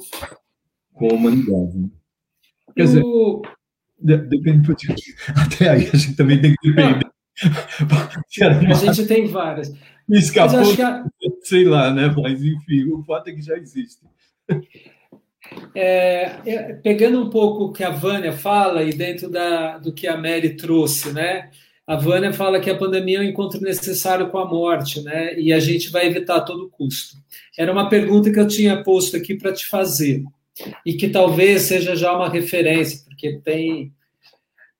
com a humanidade. Né? Quer dizer, depende do Até aí a gente também tem que depender. a gente tem várias. Me escapou, a... sei lá, né? Mas enfim, o fato é que já existe. É, é, pegando um pouco o que a Vânia fala e dentro da, do que a Mary trouxe, né? A Vânia fala que a pandemia é um encontro necessário com a morte, né? E a gente vai evitar a todo custo. Era uma pergunta que eu tinha posto aqui para te fazer e que talvez seja já uma referência, porque tem.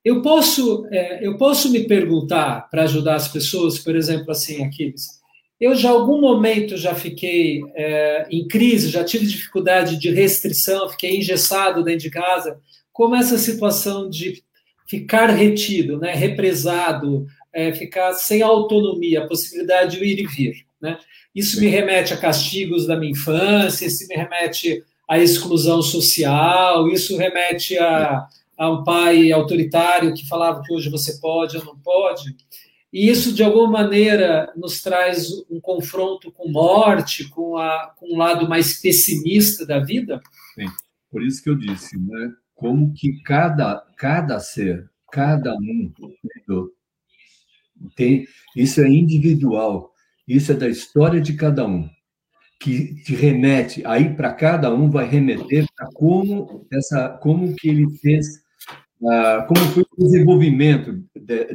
Eu posso, é, eu posso me perguntar para ajudar as pessoas, por exemplo, assim, aqui, eu já algum momento já fiquei é, em crise, já tive dificuldade de restrição, fiquei engessado dentro de casa. Como essa situação de ficar retido, né, represado, é, ficar sem autonomia, a possibilidade de ir e vir. Né? Isso me remete a castigos da minha infância, isso me remete à exclusão social, isso remete a, a um pai autoritário que falava que hoje você pode ou não pode. E isso, de alguma maneira, nos traz um confronto com morte, com, a, com um lado mais pessimista da vida? Sim, por isso que eu disse, né? Como que cada, cada ser, cada um, tem, isso é individual, isso é da história de cada um, que te remete, aí para cada um vai remeter a como, essa, como que ele fez ah, como foi o desenvolvimento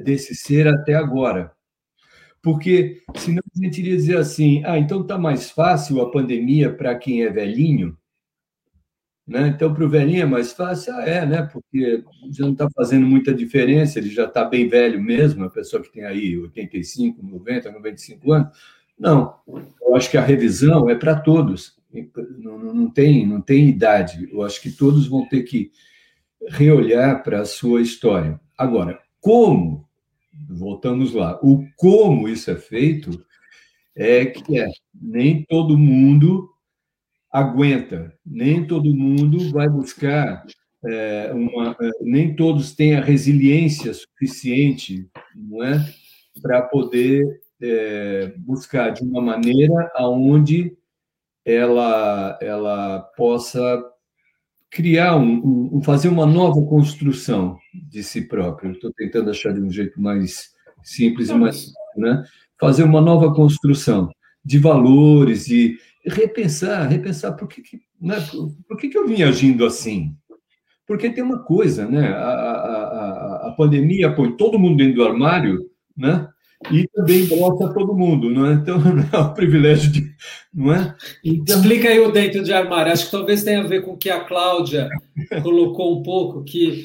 desse ser até agora. Porque senão a gente iria dizer assim, ah, então está mais fácil a pandemia para quem é velhinho, né? Então, para o velhinho é mais fácil? Ah, é, né? Porque já não está fazendo muita diferença, ele já está bem velho mesmo, a pessoa que tem aí 85, 90, 95 anos. Não, eu acho que a revisão é para todos, não, não, tem, não tem idade. Eu acho que todos vão ter que reolhar para a sua história. Agora, como, voltamos lá, o como isso é feito é que é, nem todo mundo aguenta, nem todo mundo vai buscar é, uma, é, nem todos têm a resiliência suficiente, não é, para poder é, buscar de uma maneira aonde ela ela possa criar um, um, fazer uma nova construção de si próprio. Estou tentando achar de um jeito mais simples e mais, né? Fazer uma nova construção de valores e repensar, repensar por que, que né? por, por, que, que eu vim agindo assim? Porque tem uma coisa, né? A, a, a, a pandemia põe todo mundo dentro do armário, né? E também gosta todo mundo, não é? Então, é um privilégio de. Não é? Então... Explica aí o dentro de armário. Acho que talvez tenha a ver com o que a Cláudia colocou um pouco, que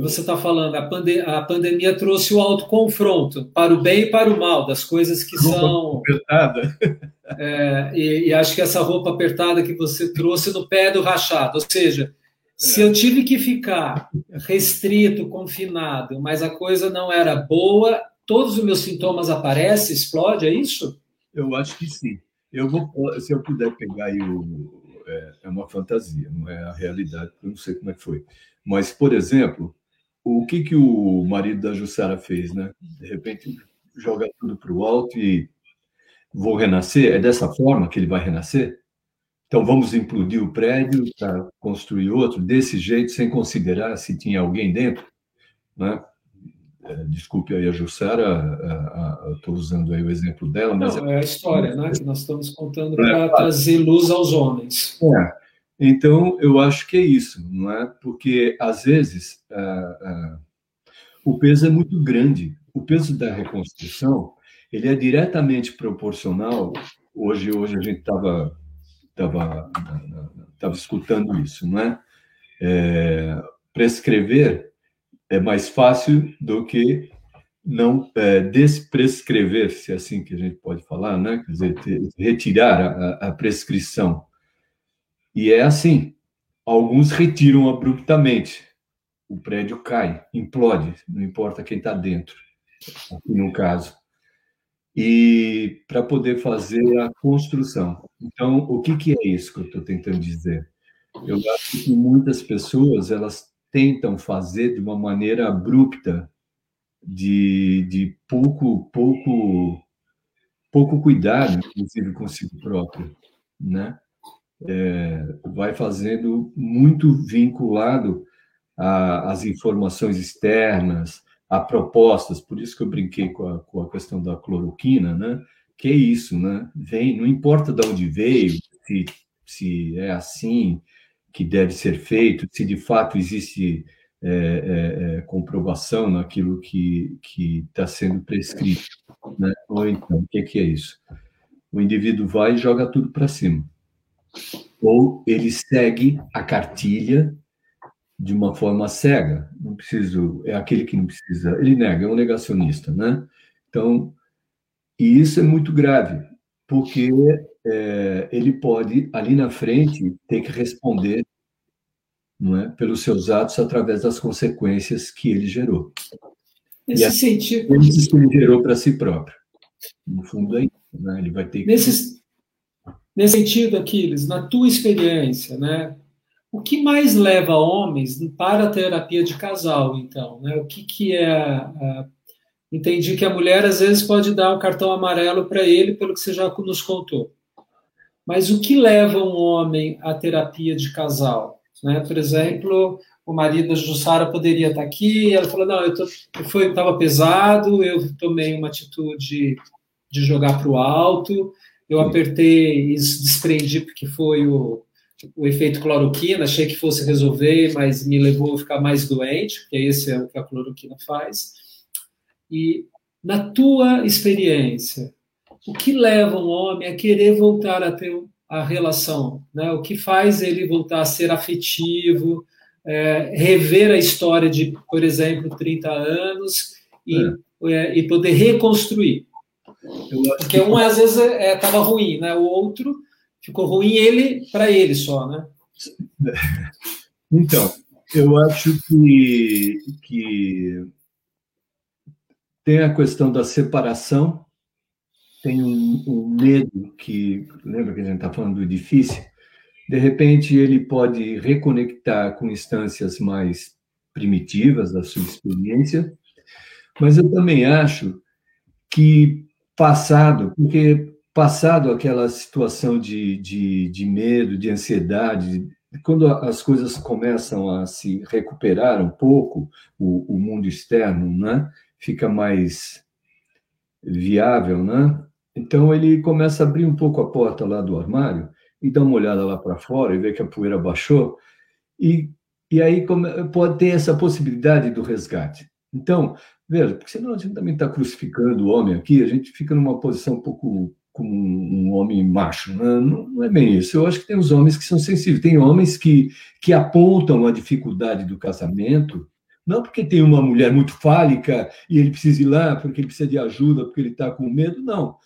você está falando, a, pande a pandemia trouxe o autoconfronto para o bem e para o mal, das coisas que roupa são. Apertada. É, e, e acho que essa roupa apertada que você trouxe no pé do rachado, ou seja, se eu tive que ficar restrito, confinado, mas a coisa não era boa, todos os meus sintomas aparecem, explode, é isso? Eu acho que sim. Eu vou, se eu puder pegar aí o, é, é, uma fantasia, não é a realidade, eu não sei como é que foi. Mas, por exemplo, o que que o marido da Jussara fez, né? De repente joga tudo para o alto e vou renascer. É dessa forma que ele vai renascer? Então vamos implodir o prédio para construir outro desse jeito, sem considerar se tinha alguém dentro, né? É, desculpe aí a Jussara, estou usando aí o exemplo dela, mas Não, é, é a história, né, que nós estamos contando para trazer luz aos homens. É. Então, eu acho que é isso, não é? Porque às vezes o peso é muito grande. O peso da reconstrução ele é diretamente proporcional. Hoje, hoje a gente estava tava, tava escutando isso, não é? é prescrever é mais fácil do que não é, desprescrever, se é assim que a gente pode falar, né? Quer dizer, ter, retirar a, a, prescrição. E é assim. Alguns retiram abruptamente. O prédio cai, implode, não importa quem está dentro, aqui no caso. E para poder fazer a construção. Então, o que, que é isso que eu estou tentando dizer? Eu acho que muitas pessoas elas tentam fazer de uma maneira abrupta, de, de pouco, pouco, pouco cuidado, inclusive consigo próprio, né? É, vai fazendo muito vinculado às informações externas, a propostas, por isso que eu brinquei com a, com a questão da cloroquina, né? Que é isso, né? Vem, não importa de onde veio, se se é assim que deve ser feito, se de fato existe é, é, é comprovação naquilo que está sendo prescrito. Né? Ou então, o que, que é isso? O indivíduo vai e joga tudo para cima. Ou ele segue a cartilha de uma forma cega. Não preciso, é aquele que não precisa, ele nega, é um negacionista, né? Então, e isso é muito grave, porque é, ele pode, ali na frente, ter que responder não é, pelos seus atos através das consequências que ele gerou. Nesse e sentido. que ele gerou para si próprio. No fundo, é isso. Né? Ele vai ter nesse, que... nesse sentido, Aquiles, na tua experiência, né? O que mais leva homens para a terapia de casal, então? Né? O que, que é. A... Entendi que a mulher às vezes pode dar um cartão amarelo para ele, pelo que você já nos contou. Mas o que leva um homem à terapia de casal? Né? Por exemplo, o marido da Jussara poderia estar aqui, ela falou: não, eu estava pesado, eu tomei uma atitude de jogar para o alto, eu apertei e desprendi porque foi o, o efeito cloroquina, achei que fosse resolver, mas me levou a ficar mais doente, porque esse é o que a cloroquina faz. E na tua experiência, o que leva um homem a querer voltar a ter a relação? Né? O que faz ele voltar a ser afetivo, é, rever a história de, por exemplo, 30 anos e, é. É, e poder reconstruir? Porque um às vezes estava é, ruim, né? O outro ficou ruim ele para ele só, né? Então, eu acho que, que tem a questão da separação, tem um, um medo que, lembra que a gente está falando do difícil? De repente, ele pode reconectar com instâncias mais primitivas da sua experiência, mas eu também acho que passado, porque passado aquela situação de, de, de medo, de ansiedade, quando as coisas começam a se recuperar um pouco, o, o mundo externo, né, fica mais viável, né? Então ele começa a abrir um pouco a porta lá do armário e dá uma olhada lá para fora e vê que a poeira baixou e e aí pode ter essa possibilidade do resgate. Então, veja, porque senão a gente também está crucificando o homem aqui, a gente fica numa posição um pouco como um homem macho. Né? Não, não, é bem isso. Eu acho que tem os homens que são sensíveis. Tem homens que, que apontam a dificuldade do casamento, não porque tem uma mulher muito fálica e ele precisa ir lá, porque ele precisa de ajuda, porque ele está com medo. Não.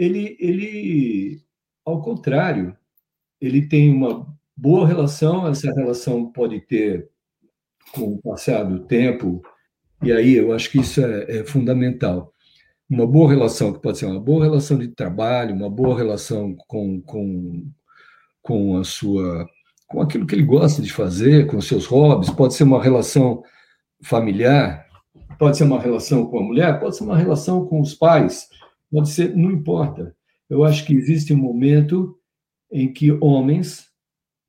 Ele, ele, ao contrário, ele tem uma boa relação, essa relação pode ter, com o passar do tempo, e aí eu acho que isso é, é fundamental. Uma boa relação, que pode ser uma boa relação de trabalho, uma boa relação com, com, com a sua com aquilo que ele gosta de fazer, com seus hobbies, pode ser uma relação familiar, pode ser uma relação com a mulher, pode ser uma relação com os pais, pode ser, não importa. Eu acho que existe um momento em que homens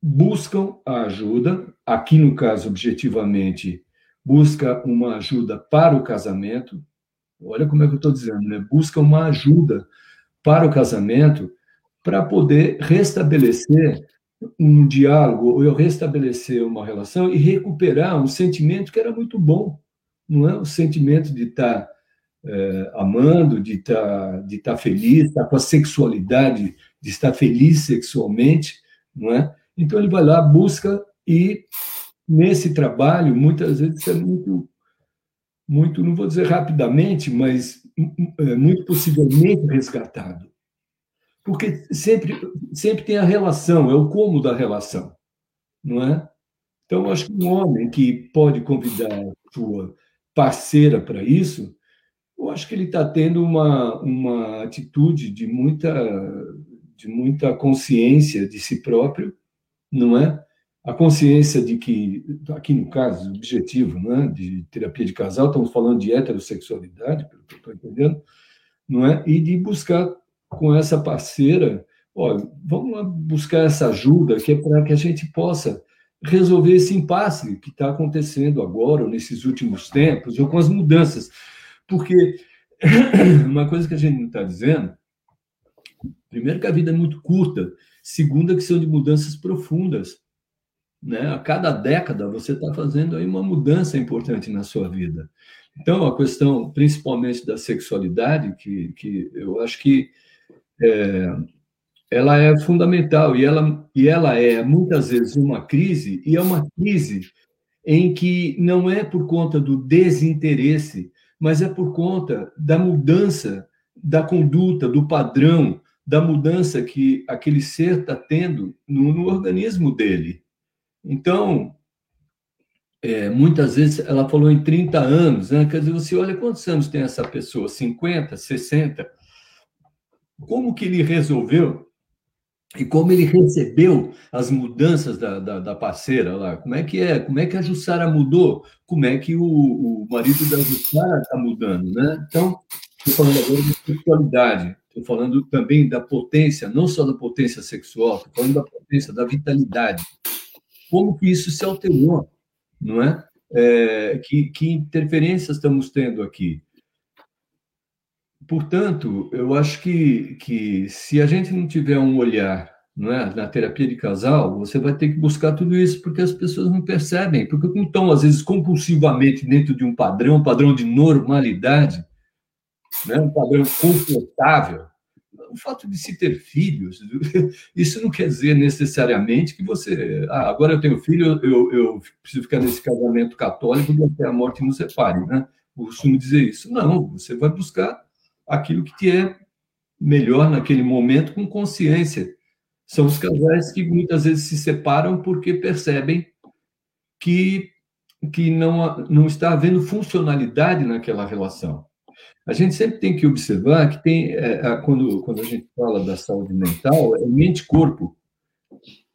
buscam a ajuda, aqui no caso, objetivamente, busca uma ajuda para o casamento. Olha como é que eu estou dizendo, né? Busca uma ajuda para o casamento para poder restabelecer um diálogo, ou restabelecer uma relação e recuperar um sentimento que era muito bom, não é? O sentimento de estar é, amando, de tá, estar tá feliz, estar com a sexualidade, de estar feliz sexualmente, não é? Então ele vai lá, busca e nesse trabalho, muitas vezes é muito, muito, não vou dizer rapidamente, mas é, muito possivelmente resgatado. Porque sempre, sempre tem a relação, é o como da relação, não é? Então, acho que um homem que pode convidar a sua parceira para isso, eu acho que ele está tendo uma, uma atitude de muita, de muita consciência de si próprio, não é? a consciência de que, aqui no caso, o objetivo né, de terapia de casal, estamos falando de heterossexualidade, pelo que eu estou entendendo, não é? e de buscar com essa parceira, olha, vamos lá buscar essa ajuda que é para que a gente possa resolver esse impasse que está acontecendo agora, nesses últimos tempos, ou com as mudanças. Porque uma coisa que a gente não está dizendo Primeiro, que a vida é muito curta. Segundo, que são de mudanças profundas. Né? A cada década você está fazendo aí uma mudança importante na sua vida. Então, a questão, principalmente da sexualidade, que, que eu acho que é, ela é fundamental e ela, e ela é muitas vezes uma crise, e é uma crise em que não é por conta do desinteresse, mas é por conta da mudança da conduta, do padrão, da mudança que aquele ser está tendo no, no, organismo dele. Então, é, muitas vezes ela falou em 30 anos, né? quer dizer, você olha quantos anos tem essa pessoa, 50, 60, como que ele resolveu e como ele recebeu as mudanças da, da, da, parceira lá. Como é que é? Como é que a Jussara mudou? Como é que o, o marido da Jussara está mudando, né? Então, estou falando agora de sexualidade. Estou falando também da potência, não só da potência sexual, estou falando da potência, da vitalidade. Como que isso se alterou, não é? é que, que interferências estamos tendo aqui? Portanto, eu acho que, que se a gente não tiver um olhar não é, na terapia de casal, você vai ter que buscar tudo isso porque as pessoas não percebem, porque não estão, às vezes, compulsivamente dentro de um padrão, um padrão de normalidade, né, um padrão confortável. O fato de se ter filhos, isso não quer dizer necessariamente que você. Ah, agora eu tenho filho, eu, eu preciso ficar nesse casamento católico e até a morte nos separe, né? Eu costumo dizer isso. Não, você vai buscar aquilo que te é melhor naquele momento com consciência. São os casais que muitas vezes se separam porque percebem que, que não, não está havendo funcionalidade naquela relação. A gente sempre tem que observar que tem, é, quando, quando a gente fala da saúde mental, é mente-corpo.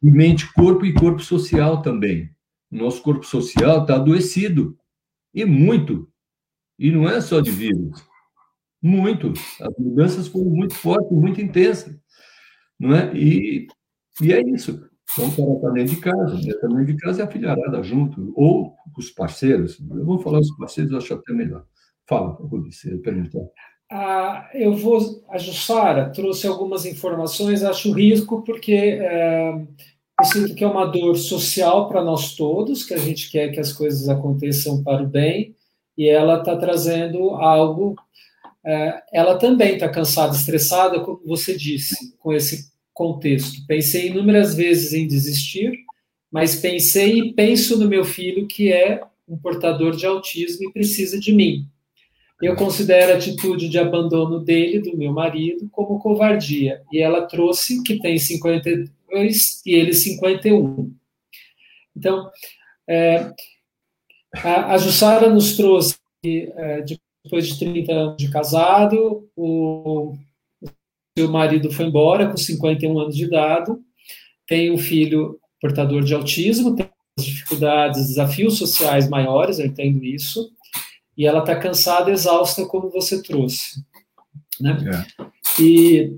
E mente-corpo e corpo social também. Nosso corpo social está adoecido. E muito. E não é só de vírus. Muito. As mudanças foram muito fortes, muito intensas. Não é? E, e é isso. Então, o cara está dentro de casa, está dentro de casa e a filharada junto, ou os parceiros. Eu vou falar os parceiros, acho até melhor. Fala, Rudi, você perguntou. Ah, eu vou. A Jussara trouxe algumas informações, acho risco, porque é, eu sinto que é uma dor social para nós todos, que a gente quer que as coisas aconteçam para o bem, e ela está trazendo algo é, ela também está cansada, estressada, como você disse, com esse contexto. Pensei inúmeras vezes em desistir, mas pensei e penso no meu filho, que é um portador de autismo e precisa de mim. Eu considero a atitude de abandono dele, do meu marido, como covardia. E ela trouxe que tem 52 e ele 51. Então, é, a, a Jussara nos trouxe é, de depois de 30 anos de casado, o seu marido foi embora com 51 anos de idade, tem um filho portador de autismo, tem dificuldades, desafios sociais maiores, eu entendo isso, e ela está cansada, exausta, como você trouxe. Né? É. E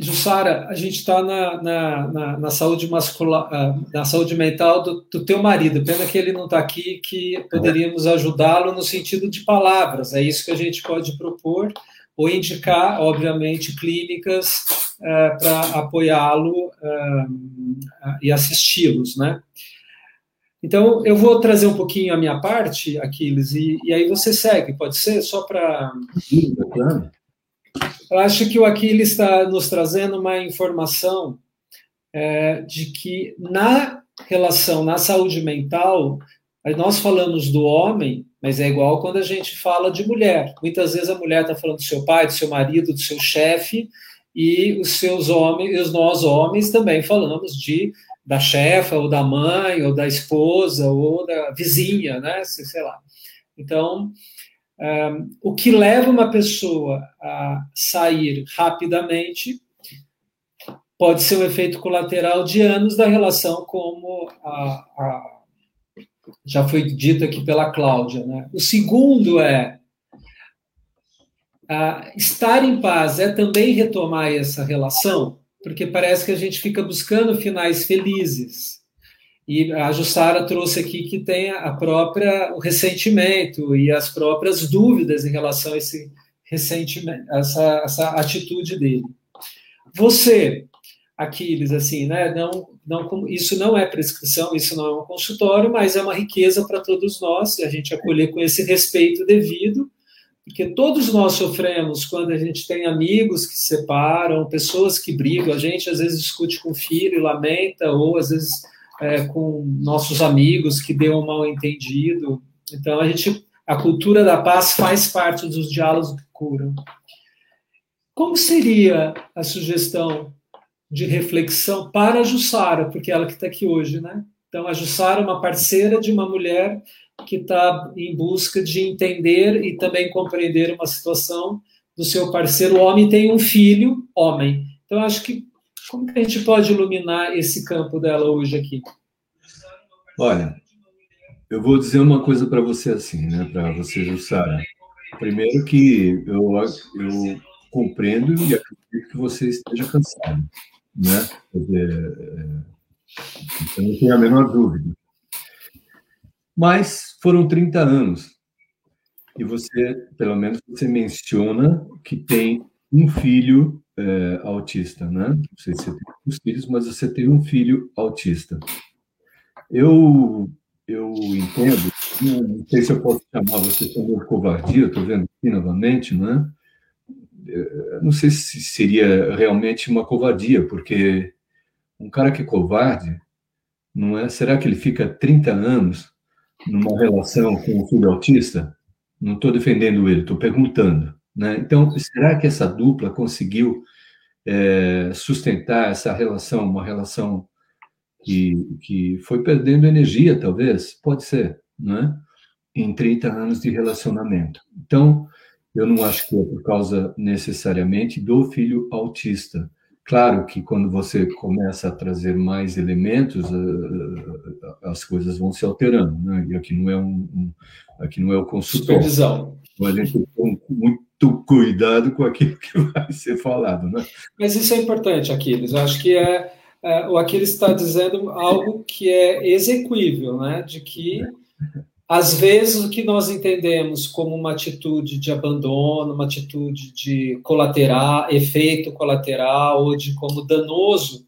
Jussara, a gente está na, na, na, na, saúde masculina, ah, na saúde mental do, do teu marido. Pena que ele não está aqui, que poderíamos ajudá-lo no sentido de palavras. É isso que a gente pode propor ou indicar, obviamente, clínicas uh, para apoiá-lo uh, e assisti-los, né? Então, eu vou trazer um pouquinho a minha parte, Aquiles, e, e aí você segue, pode ser? Só para... Sim. Eu acho que o Aquiles está nos trazendo uma informação é, de que na relação, na saúde mental, nós falamos do homem, mas é igual quando a gente fala de mulher. Muitas vezes a mulher está falando do seu pai, do seu marido, do seu chefe, e os seus homens, nós homens também falamos de da chefa, ou da mãe, ou da esposa, ou da vizinha, né? Sei lá. Então, um, o que leva uma pessoa a sair rapidamente pode ser um efeito colateral de anos da relação, como a, a, já foi dito aqui pela Cláudia. Né? O segundo é estar em paz é também retomar essa relação, porque parece que a gente fica buscando finais felizes. E a Jussara trouxe aqui que tem a própria o ressentimento e as próprias dúvidas em relação a esse ressentimento, essa, essa atitude dele. Você, Aquiles, assim, né? Não, não, isso não é prescrição, isso não é um consultório, mas é uma riqueza para todos nós e a gente acolher com esse respeito devido, porque todos nós sofremos quando a gente tem amigos que se separam, pessoas que brigam, a gente às vezes discute com o filho e lamenta, ou às vezes é, com nossos amigos que deu um mal entendido. Então a gente, a cultura da paz faz parte dos diálogos que curam. Como seria a sugestão de reflexão para a Jussara, porque ela que está aqui hoje, né? Então, a Jussara é uma parceira de uma mulher que está em busca de entender e também compreender uma situação do seu parceiro o homem tem um filho homem. Então, acho que como que a gente pode iluminar esse campo dela hoje aqui? Olha, eu vou dizer uma coisa para você assim, né? Para você, Jussara. Primeiro que eu, eu compreendo e acredito que você esteja cansado né? Dizer, é, eu não tenho a menor dúvida. Mas foram 30 anos. E você, pelo menos, você menciona que tem um filho é, autista, né? Não sei se você tem os filhos, mas você tem um filho autista. Eu, eu entendo, não sei se eu posso chamar você de covardia, estou vendo aqui novamente, né? não sei se seria realmente uma covardia, porque um cara que é covarde, não é? Será que ele fica 30 anos numa relação com um filho autista? Não estou defendendo ele, estou perguntando. Né? Então, será que essa dupla conseguiu é, sustentar essa relação, uma relação que, que foi perdendo energia, talvez? Pode ser, né? Em 30 anos de relacionamento. Então, eu não acho que é por causa necessariamente do filho autista. Claro que quando você começa a trazer mais elementos, as coisas vão se alterando, né? E aqui não é um, um aqui não é o consultório. Supervisão. Então a gente tem ter muito cuidado com aquilo que vai ser falado, né? Mas isso é importante, Aquiles. Eu acho que é, é o Aquiles está dizendo algo que é execuível, né? De que às vezes, o que nós entendemos como uma atitude de abandono, uma atitude de colateral, efeito colateral, ou de como danoso,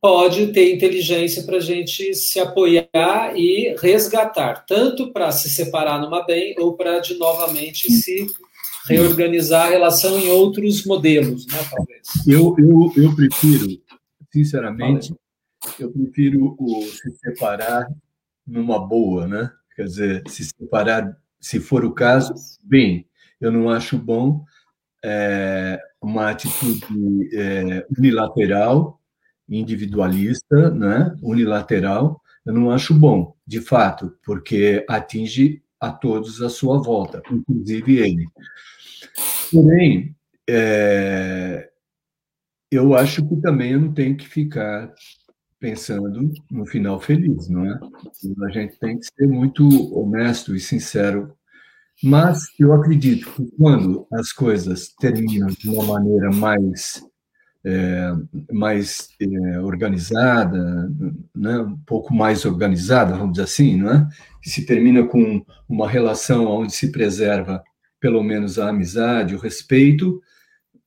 pode ter inteligência para a gente se apoiar e resgatar, tanto para se separar numa bem, ou para de novamente se reorganizar a relação em outros modelos, né, talvez. Eu, eu, eu prefiro, sinceramente, eu prefiro o se separar numa boa, né? Quer dizer, se separar, se for o caso, bem, eu não acho bom é, uma atitude é, unilateral, individualista, né? unilateral, eu não acho bom, de fato, porque atinge a todos à sua volta, inclusive ele. Porém, é, eu acho que também não tenho que ficar pensando no final feliz, não é? A gente tem que ser muito honesto e sincero. Mas eu acredito que quando as coisas terminam de uma maneira mais é, mais é, organizada, né? um pouco mais organizada, vamos dizer assim, não é? se termina com uma relação onde se preserva pelo menos a amizade, o respeito,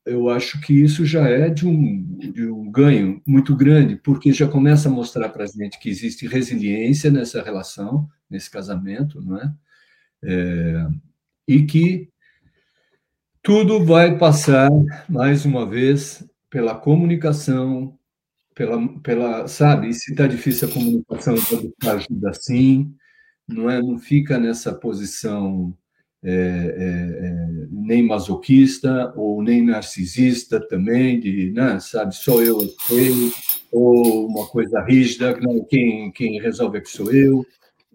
eu acho que isso já é de um, de um ganho muito grande, porque já começa a mostrar para a gente que existe resiliência nessa relação, nesse casamento, não é? é? E que tudo vai passar, mais uma vez, pela comunicação, pela, pela sabe, e se está difícil a comunicação, ajuda sim, não é? Não fica nessa posição é, é, é, nem masoquista ou nem narcisista também, de, né, sabe, sou eu sei, ou uma coisa rígida, não, quem, quem resolve é que sou eu.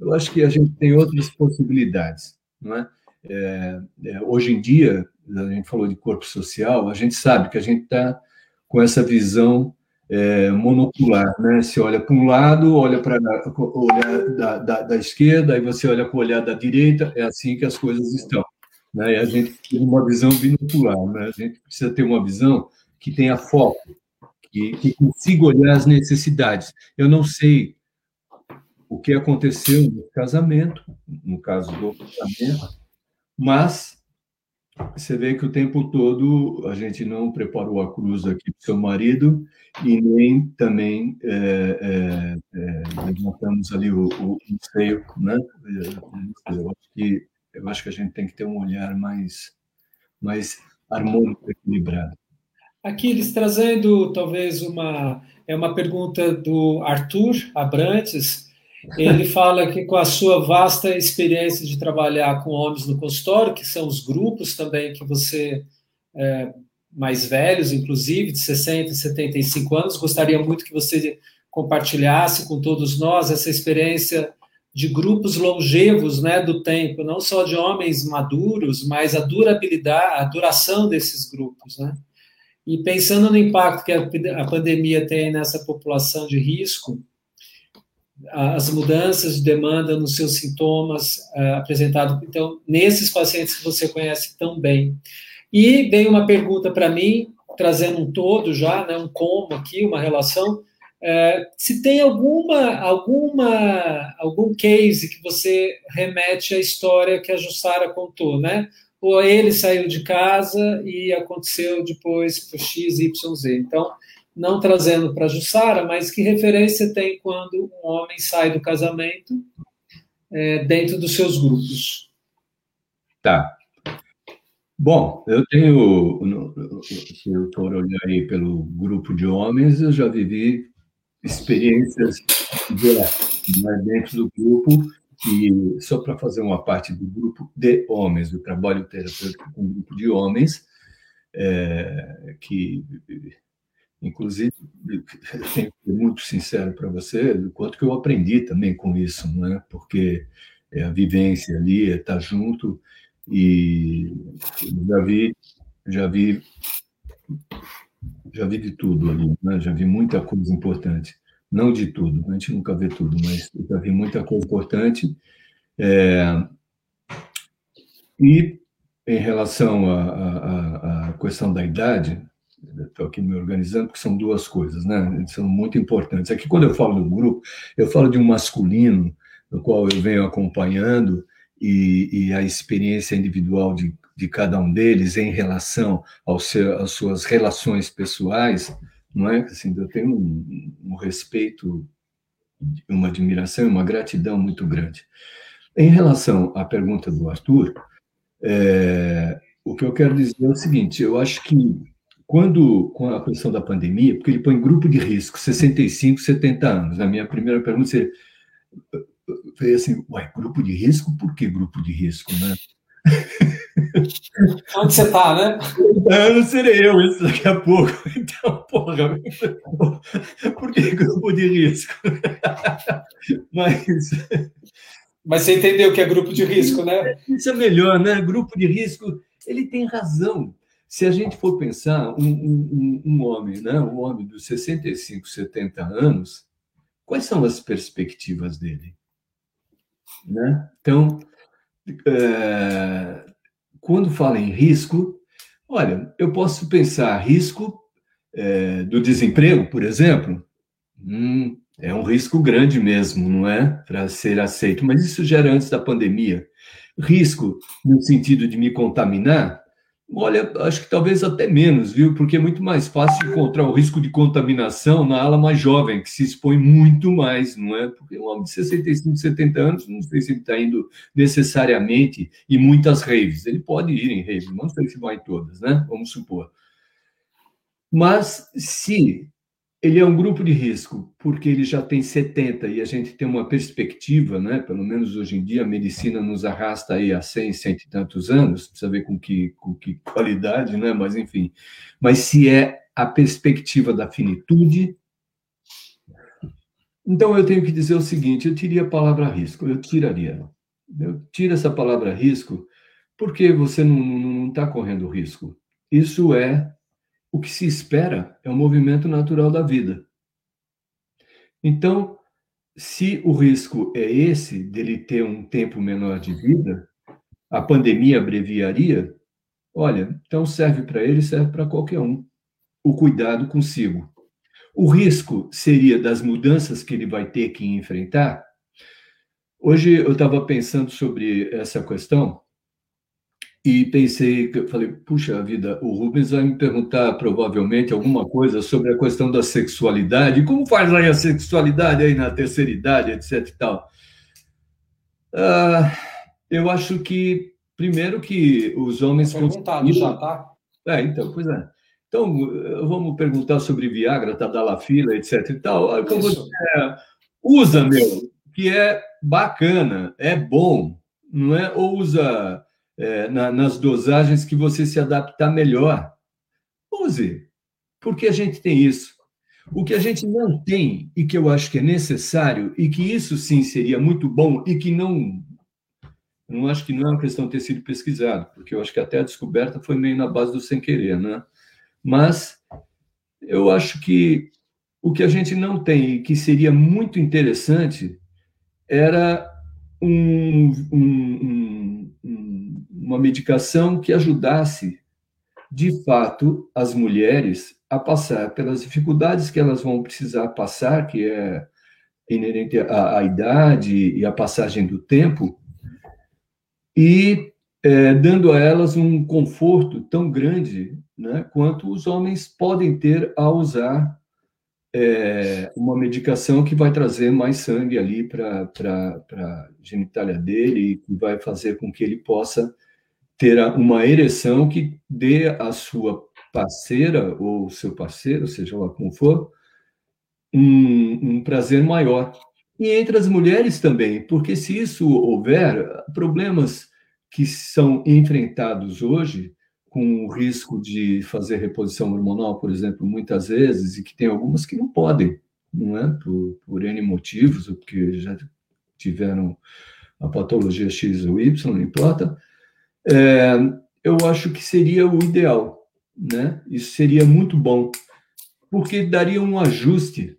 Eu acho que a gente tem outras possibilidades, não é? é, é hoje em dia, a gente falou de corpo social, a gente sabe que a gente está com essa visão é, monocular, né? Você olha para um lado, olha para olhar da, da, da, esquerda, aí você olha com o olhar da direita, é assim que as coisas estão. Né? E a gente tem uma visão binocular, né? A gente precisa ter uma visão que tenha foco, que, que consiga olhar as necessidades. Eu não sei o que aconteceu no casamento, no caso do casamento, mas você vê que o tempo todo a gente não preparou a cruz aqui para o seu marido e nem também é, é, é, levantamos ali o, o, o seio, né? Eu acho, que, eu acho que a gente tem que ter um olhar mais, mais harmônico, equilibrado. Aqui eles trazendo talvez uma é uma pergunta do Arthur Abrantes. Ele fala que com a sua vasta experiência de trabalhar com homens no consultório, que são os grupos também que você é, mais velhos, inclusive de 60, 75 anos, gostaria muito que você compartilhasse com todos nós essa experiência de grupos longevos, né, do tempo, não só de homens maduros, mas a durabilidade, a duração desses grupos, né? E pensando no impacto que a pandemia tem nessa população de risco, as mudanças de demanda nos seus sintomas uh, apresentados, então, nesses pacientes que você conhece tão bem. E vem uma pergunta para mim, trazendo um todo já, né, um como aqui, uma relação, é, se tem alguma, alguma, algum case que você remete à história que a Jussara contou, né? ou ele saiu de casa e aconteceu depois por X, Y, Z. Então, não trazendo para Jussara, mas que referência tem quando um homem sai do casamento é, dentro dos seus grupos? Tá. Bom, eu tenho, se eu for olhar aí pelo grupo de homens, eu já vivi experiências né, dentro do grupo e só para fazer uma parte do grupo de homens, do trabalho terapêutico com um grupo de homens, é, que, inclusive, tenho que ser muito sincero para você, do quanto que eu aprendi também com isso, né? porque é a vivência ali, é estar junto, e já vi, já vi, já vi de tudo ali, né? já vi muita coisa importante não de tudo, a gente nunca vê tudo, mas já vi muita coisa importante. É, e em relação à, questão da idade, estou aqui me organizando, porque são duas coisas, né? São muito importantes. Aqui, quando eu falo do grupo, eu falo de um masculino, no qual eu venho acompanhando, e, e a experiência individual de, de cada um deles em relação ao seu, às suas relações pessoais, não é? Assim, eu tenho um, um respeito, uma admiração, uma gratidão muito grande. Em relação à pergunta do Arthur, é, o que eu quero dizer é o seguinte: eu acho que quando, com a questão da pandemia, porque ele põe grupo de risco, 65, 70 anos. A minha primeira pergunta seria, foi assim, ué, grupo de risco? Por que grupo de risco, né? Onde você está, né? Eu não serei eu isso daqui a pouco. Então, porra, por que grupo de risco? Mas. Mas você entendeu que é grupo de risco, né? Isso é melhor, né? Grupo de risco, ele tem razão. Se a gente for pensar, um, um, um homem, né? um homem dos 65, 70 anos, quais são as perspectivas dele? Né? Então, é, quando fala em risco, olha, eu posso pensar risco é, do desemprego, por exemplo. Hum, é um risco grande mesmo, não é? Para ser aceito, mas isso já era antes da pandemia. Risco no sentido de me contaminar, Olha, acho que talvez até menos, viu? Porque é muito mais fácil encontrar o risco de contaminação na ala mais jovem, que se expõe muito mais, não é? Porque um homem de 65, 70 anos, não sei se ele está indo necessariamente em muitas raves. Ele pode ir em raves, não sei se vai em todas, né? Vamos supor. Mas se ele é um grupo de risco, porque ele já tem 70 e a gente tem uma perspectiva, né? pelo menos hoje em dia, a medicina nos arrasta aí a 100, cento e tantos anos, precisa ver com que, com que qualidade, né? mas enfim. Mas se é a perspectiva da finitude, então eu tenho que dizer o seguinte: eu tiraria a palavra risco, eu tiraria. Eu tiro essa palavra risco porque você não está correndo risco. Isso é o que se espera é o movimento natural da vida. Então, se o risco é esse, dele ter um tempo menor de vida, a pandemia abreviaria, olha, então serve para ele, serve para qualquer um. O cuidado consigo. O risco seria das mudanças que ele vai ter que enfrentar. Hoje eu estava pensando sobre essa questão e pensei, falei, puxa vida, o Rubens vai me perguntar provavelmente alguma coisa sobre a questão da sexualidade, como faz aí a sexualidade aí na terceira idade, etc e tal. Ah, eu acho que, primeiro que os homens... Perguntado já, tá? É, então, pois é. Então, vamos perguntar sobre Viagra, Tadalafila, etc e tal. É, usa, meu, que é bacana, é bom, não é? Ou usa é, na, nas dosagens que você se adaptar melhor. Use, porque a gente tem isso. O que a gente não tem e que eu acho que é necessário e que isso sim seria muito bom e que não não acho que não é uma questão de ter sido pesquisado, porque eu acho que até a descoberta foi meio na base do sem querer, né? Mas eu acho que o que a gente não tem e que seria muito interessante era um, um, um, uma medicação que ajudasse, de fato, as mulheres a passar pelas dificuldades que elas vão precisar passar, que é inerente à, à idade e à passagem do tempo, e é, dando a elas um conforto tão grande né, quanto os homens podem ter ao usar é, uma medicação que vai trazer mais sangue ali para a genitália dele e vai fazer com que ele possa ter uma ereção que dê à sua parceira ou seu parceiro, seja lá como for, um, um prazer maior. E entre as mulheres também, porque se isso houver, problemas que são enfrentados hoje com o risco de fazer reposição hormonal, por exemplo, muitas vezes, e que tem algumas que não podem, não é? Por, por N motivos, ou porque já tiveram a patologia X ou Y, não importa. É, eu acho que seria o ideal, né? Isso seria muito bom, porque daria um ajuste.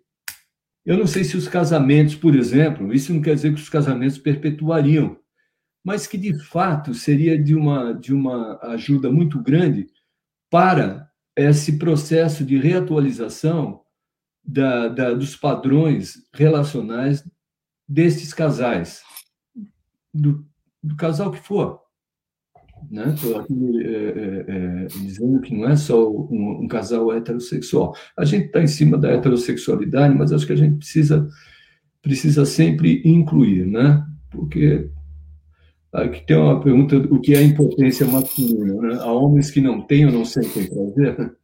Eu não sei se os casamentos, por exemplo, isso não quer dizer que os casamentos perpetuariam, mas que de fato seria de uma, de uma ajuda muito grande para esse processo de reatualização da, da, dos padrões relacionais desses casais, do, do casal que for. Né? Estou aqui é, é, é, dizendo que não é só um, um casal heterossexual. A gente está em cima da heterossexualidade, mas acho que a gente precisa, precisa sempre incluir, né? porque Aqui tem uma pergunta: o que é impotência masculina? Né? Há homens que não têm ou não sentem prazer?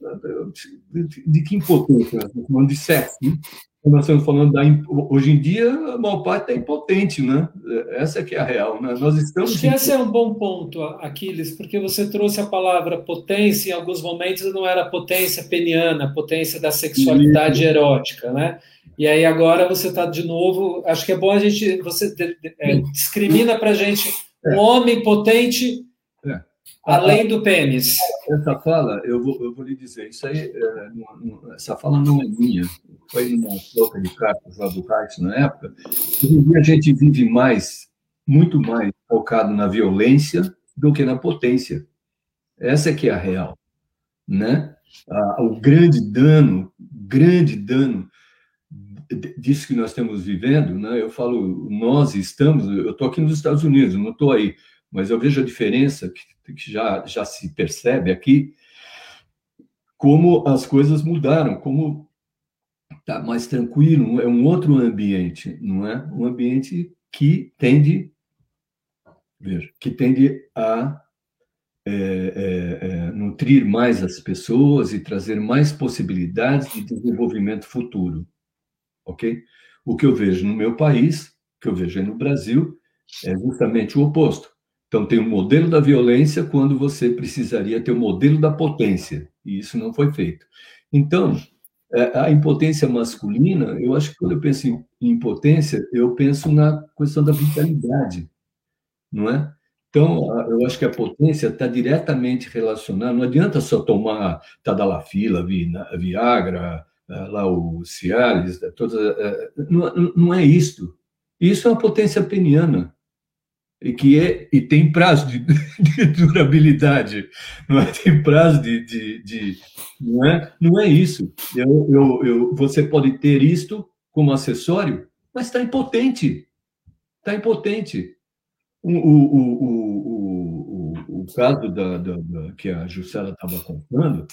De que impotência? Falando de sexo. Né? Nós estamos falando da. Hoje em dia, a maior parte é impotente, né? Essa é que é a real. Né? Nós estamos. Acho que esse é um bom ponto, Aquiles, porque você trouxe a palavra potência, em alguns momentos não era potência peniana, potência da sexualidade erótica, né? E aí agora você está de novo. Acho que é bom a gente. Você é, discrimina para a gente um é. homem potente. Além do pênis. Essa fala, eu vou, eu vou lhe dizer, isso aí, é, essa fala não é minha. Foi uma troca de cartas lá do Carlos na época. Hoje em dia a gente vive mais, muito mais focado na violência do que na potência. Essa é que é a real, né? Ah, o grande dano, grande dano disso que nós estamos vivendo, né? Eu falo, nós estamos, eu estou aqui nos Estados Unidos, não estou aí, mas eu vejo a diferença que, que já, já se percebe aqui, como as coisas mudaram, como está mais tranquilo, é um outro ambiente, não é? Um ambiente que tende, veja, que tende a é, é, é, nutrir mais as pessoas e trazer mais possibilidades de desenvolvimento futuro ok? O que eu vejo no meu país, o que eu vejo no Brasil, é justamente o oposto. Então, tem o um modelo da violência quando você precisaria ter o um modelo da potência, e isso não foi feito. Então, é, a impotência masculina, eu acho que quando eu penso em impotência, eu penso na questão da vitalidade, não é? Então, eu acho que a potência está diretamente relacionada, não adianta só tomar Tadalafila, Viagra, ah, lá o Cialis, né, toda, ah, não, não é isto. Isso é uma potência peniana e que é e tem prazo de, de durabilidade, não é? Tem prazo de, de, de, não é? Não é isso. Eu, eu, eu, você pode ter isto como acessório, mas está impotente, está impotente. O, o, o, o, o caso da, da, da que a Jussela estava contando,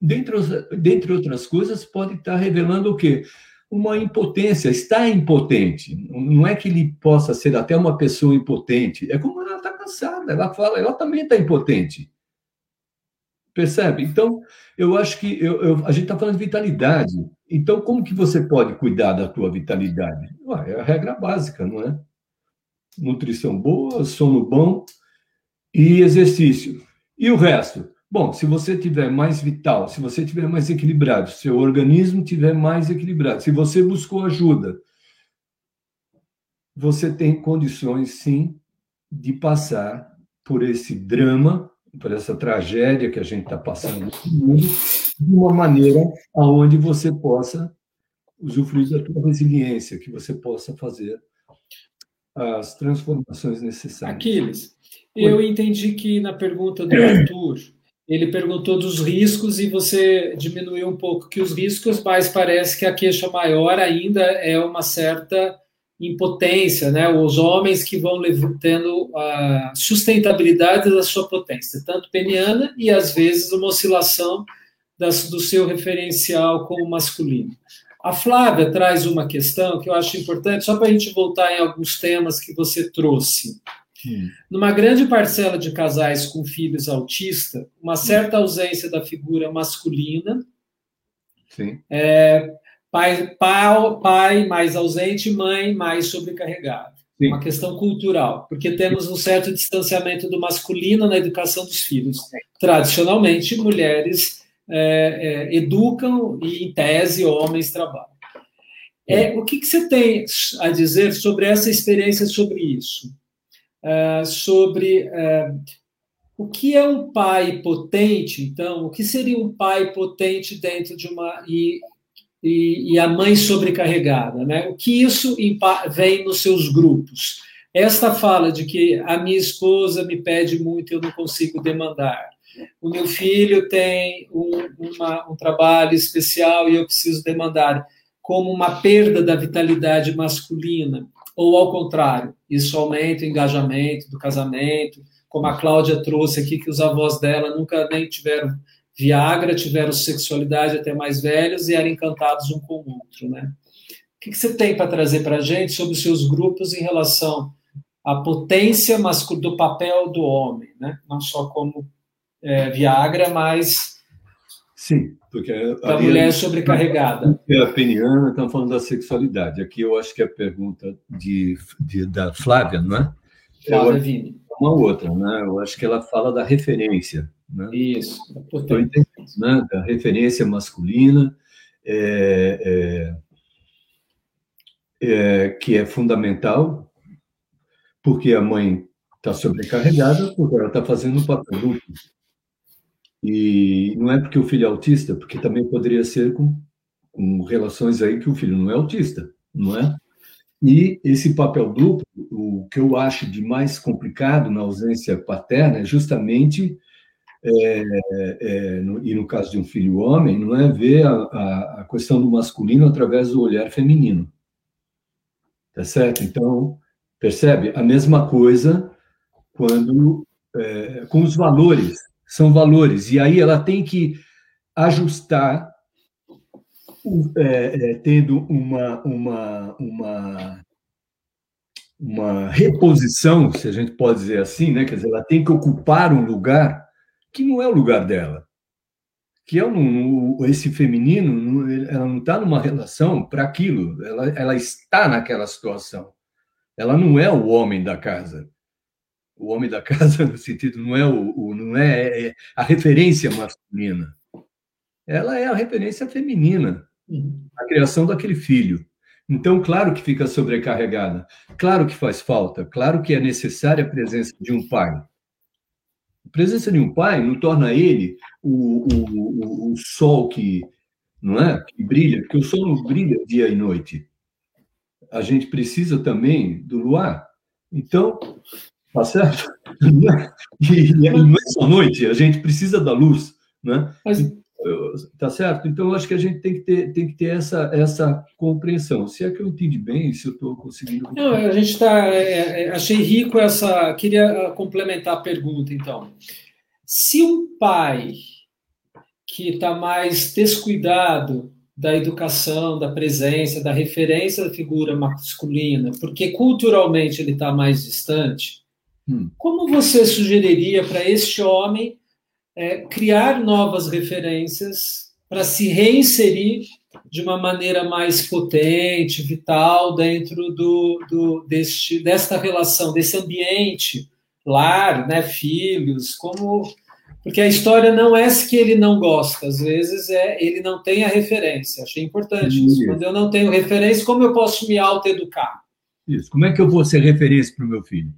dentre, dentre outras coisas, pode estar revelando o quê? Uma impotência, está impotente. Não é que ele possa ser até uma pessoa impotente, é como ela está cansada, ela fala, ela também está impotente. Percebe? Então, eu acho que eu, eu, a gente está falando de vitalidade. Então, como que você pode cuidar da tua vitalidade? Ué, é a regra básica, não é? Nutrição boa, sono bom e exercício. E o resto? Bom, se você tiver mais vital, se você tiver mais equilibrado, se seu organismo tiver mais equilibrado, se você buscou ajuda, você tem condições, sim, de passar por esse drama, por essa tragédia que a gente está passando no mundo, de uma maneira aonde você possa usufruir da tua resiliência, que você possa fazer as transformações necessárias. Aquiles, eu entendi que na pergunta do Arthur ele perguntou dos riscos e você diminuiu um pouco que os riscos, mas parece que a queixa maior ainda é uma certa impotência, né? Os homens que vão tendo a sustentabilidade da sua potência, tanto peniana e às vezes uma oscilação das, do seu referencial como masculino. A Flávia traz uma questão que eu acho importante, só para a gente voltar em alguns temas que você trouxe. Numa grande parcela de casais com filhos autistas, uma certa ausência da figura masculina, é, pai, pai, pai mais ausente, mãe mais sobrecarregada. Sim. Uma questão cultural, porque temos um certo distanciamento do masculino na educação dos filhos. Tradicionalmente, mulheres é, é, educam e, em tese, homens trabalham. É, o que, que você tem a dizer sobre essa experiência sobre isso? Uh, sobre uh, o que é um pai potente, então, o que seria um pai potente dentro de uma. E, e, e a mãe sobrecarregada, né? O que isso vem nos seus grupos? Esta fala de que a minha esposa me pede muito e eu não consigo demandar. O meu filho tem um, uma, um trabalho especial e eu preciso demandar, como uma perda da vitalidade masculina ou ao contrário, isso aumenta o engajamento do casamento, como a Cláudia trouxe aqui, que os avós dela nunca nem tiveram Viagra, tiveram sexualidade até mais velhos e eram encantados um com o outro, né? O que você tem para trazer para a gente sobre os seus grupos em relação à potência do papel do homem, né? Não só como é, Viagra, mas Sim, porque mulher é sobrecarregada. A peniana estamos falando da sexualidade. Aqui eu acho que é a pergunta de, de da Flávia, não é? Flávia Vini. É uma outra, né? Eu acho que ela fala da referência. Né? Isso. Entendendo, né? Da referência masculina, é, é, é, que é fundamental, porque a mãe está sobrecarregada, porque ela está fazendo um papel duplo. E não é porque o filho é autista, porque também poderia ser com, com relações aí que o filho não é autista, não é? E esse papel duplo, o que eu acho de mais complicado na ausência paterna é justamente, é, é, no, e no caso de um filho homem, não é ver a, a, a, questão do masculino através do olhar feminino. Tá certo? Então, percebe? A mesma coisa quando, é, com os valores são valores. E aí ela tem que ajustar, é, é, tendo uma, uma, uma, uma reposição, se a gente pode dizer assim, né? quer dizer, ela tem que ocupar um lugar que não é o lugar dela. Que é um, esse feminino, ela não está numa relação para aquilo, ela, ela está naquela situação. Ela não é o homem da casa o homem da casa no sentido não é o, o não é, é, a referência masculina. Ela é a referência feminina a criação daquele filho. Então claro que fica sobrecarregada claro que faz falta claro que é necessária a presença de um pai. A presença de um pai não torna ele o, o, o, o sol que não é que brilha porque o sol não brilha dia e noite. A gente precisa também do luar. Então Tá certo? E, e não é só noite, a gente precisa da luz. Né? Mas, Tá certo? Então, eu acho que a gente tem que ter, tem que ter essa, essa compreensão. Se é que eu entendi bem, se eu estou conseguindo. Não, a gente está. É, é, achei rico essa. Queria ah, complementar a pergunta, então. Se um pai que está mais descuidado da educação, da presença, da referência da figura masculina, porque culturalmente ele está mais distante, hum. como você sugeriria para este homem é, criar novas referências para se reinserir de uma maneira mais potente, vital, dentro do, do, deste, desta relação, desse ambiente, lar, né, filhos, como porque a história não é que ele não gosta, às vezes é ele não tem a referência. Achei importante isso. Quando eu não tenho referência, como eu posso me autoeducar? Isso. Como é que eu vou ser referência para o meu filho?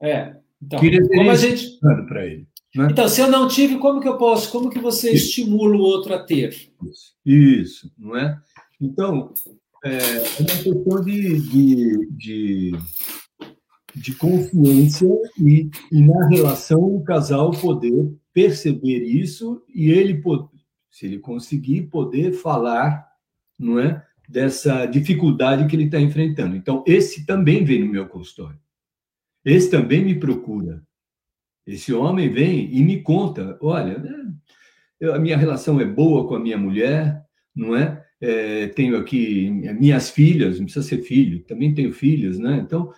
É. Então, como a gente para ele. Né? Então, se eu não tive, como que eu posso? Como que você Isso. estimula o outro a ter? Isso, não é? Então, é, é uma questão de, de, de, de confiança e, e, na relação o casal poder perceber isso e ele, se ele conseguir, poder falar, não é? Dessa dificuldade que ele está enfrentando. Então, esse também vem no meu consultório. Esse também me procura. Esse homem vem e me conta: olha, né, a minha relação é boa com a minha mulher, não é? é? tenho aqui minhas filhas, não precisa ser filho, também tenho filhas, né? Então,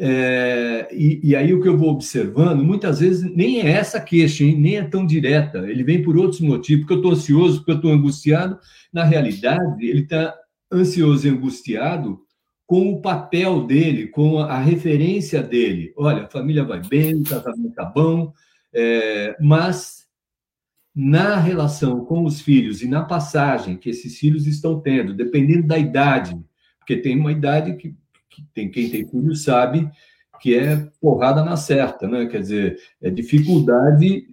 é, e, e, aí o que eu vou observando, muitas vezes nem é essa queixa, hein? nem é tão direta, ele vem por outros motivos, porque eu estou ansioso, porque eu estou angustiado. Na realidade, ele está ansioso e angustiado com o papel dele, com a referência dele. Olha, a família vai bem, o casamento está bom, é, mas na relação com os filhos e na passagem que esses filhos estão tendo, dependendo da idade, porque tem uma idade que, que tem quem tem filho sabe que é porrada na certa, né? Quer dizer, é dificuldade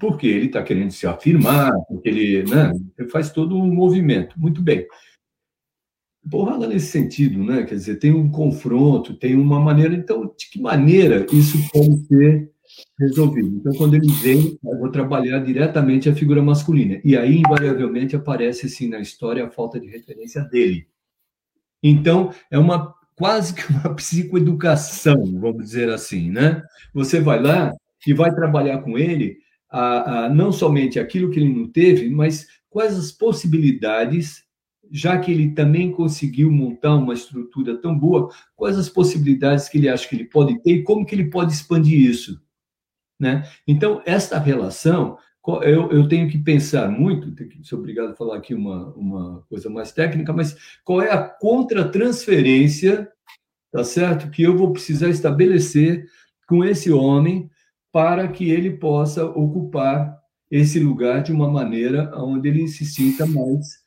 porque ele está querendo se afirmar, porque ele, né? ele faz todo um movimento. Muito bem porrada nesse sentido, né? Quer dizer, tem um confronto, tem uma maneira. Então, de que maneira isso pode ser resolvido? Então, quando ele vem, eu vou trabalhar diretamente a figura masculina. E aí, invariavelmente, aparece, assim, na história, a falta de referência dele. Então, é uma quase que uma psicoeducação, vamos dizer assim, né? Você vai lá e vai trabalhar com ele a, a, não somente aquilo que ele não teve, mas quais as possibilidades já que ele também conseguiu montar uma estrutura tão boa, quais as possibilidades que ele acha que ele pode ter e como que ele pode expandir isso, né? Então, esta relação, eu, eu tenho que pensar muito, tenho que ser obrigado a falar aqui uma, uma coisa mais técnica, mas qual é a contratransferência, tá certo? Que eu vou precisar estabelecer com esse homem para que ele possa ocupar esse lugar de uma maneira onde ele se sinta mais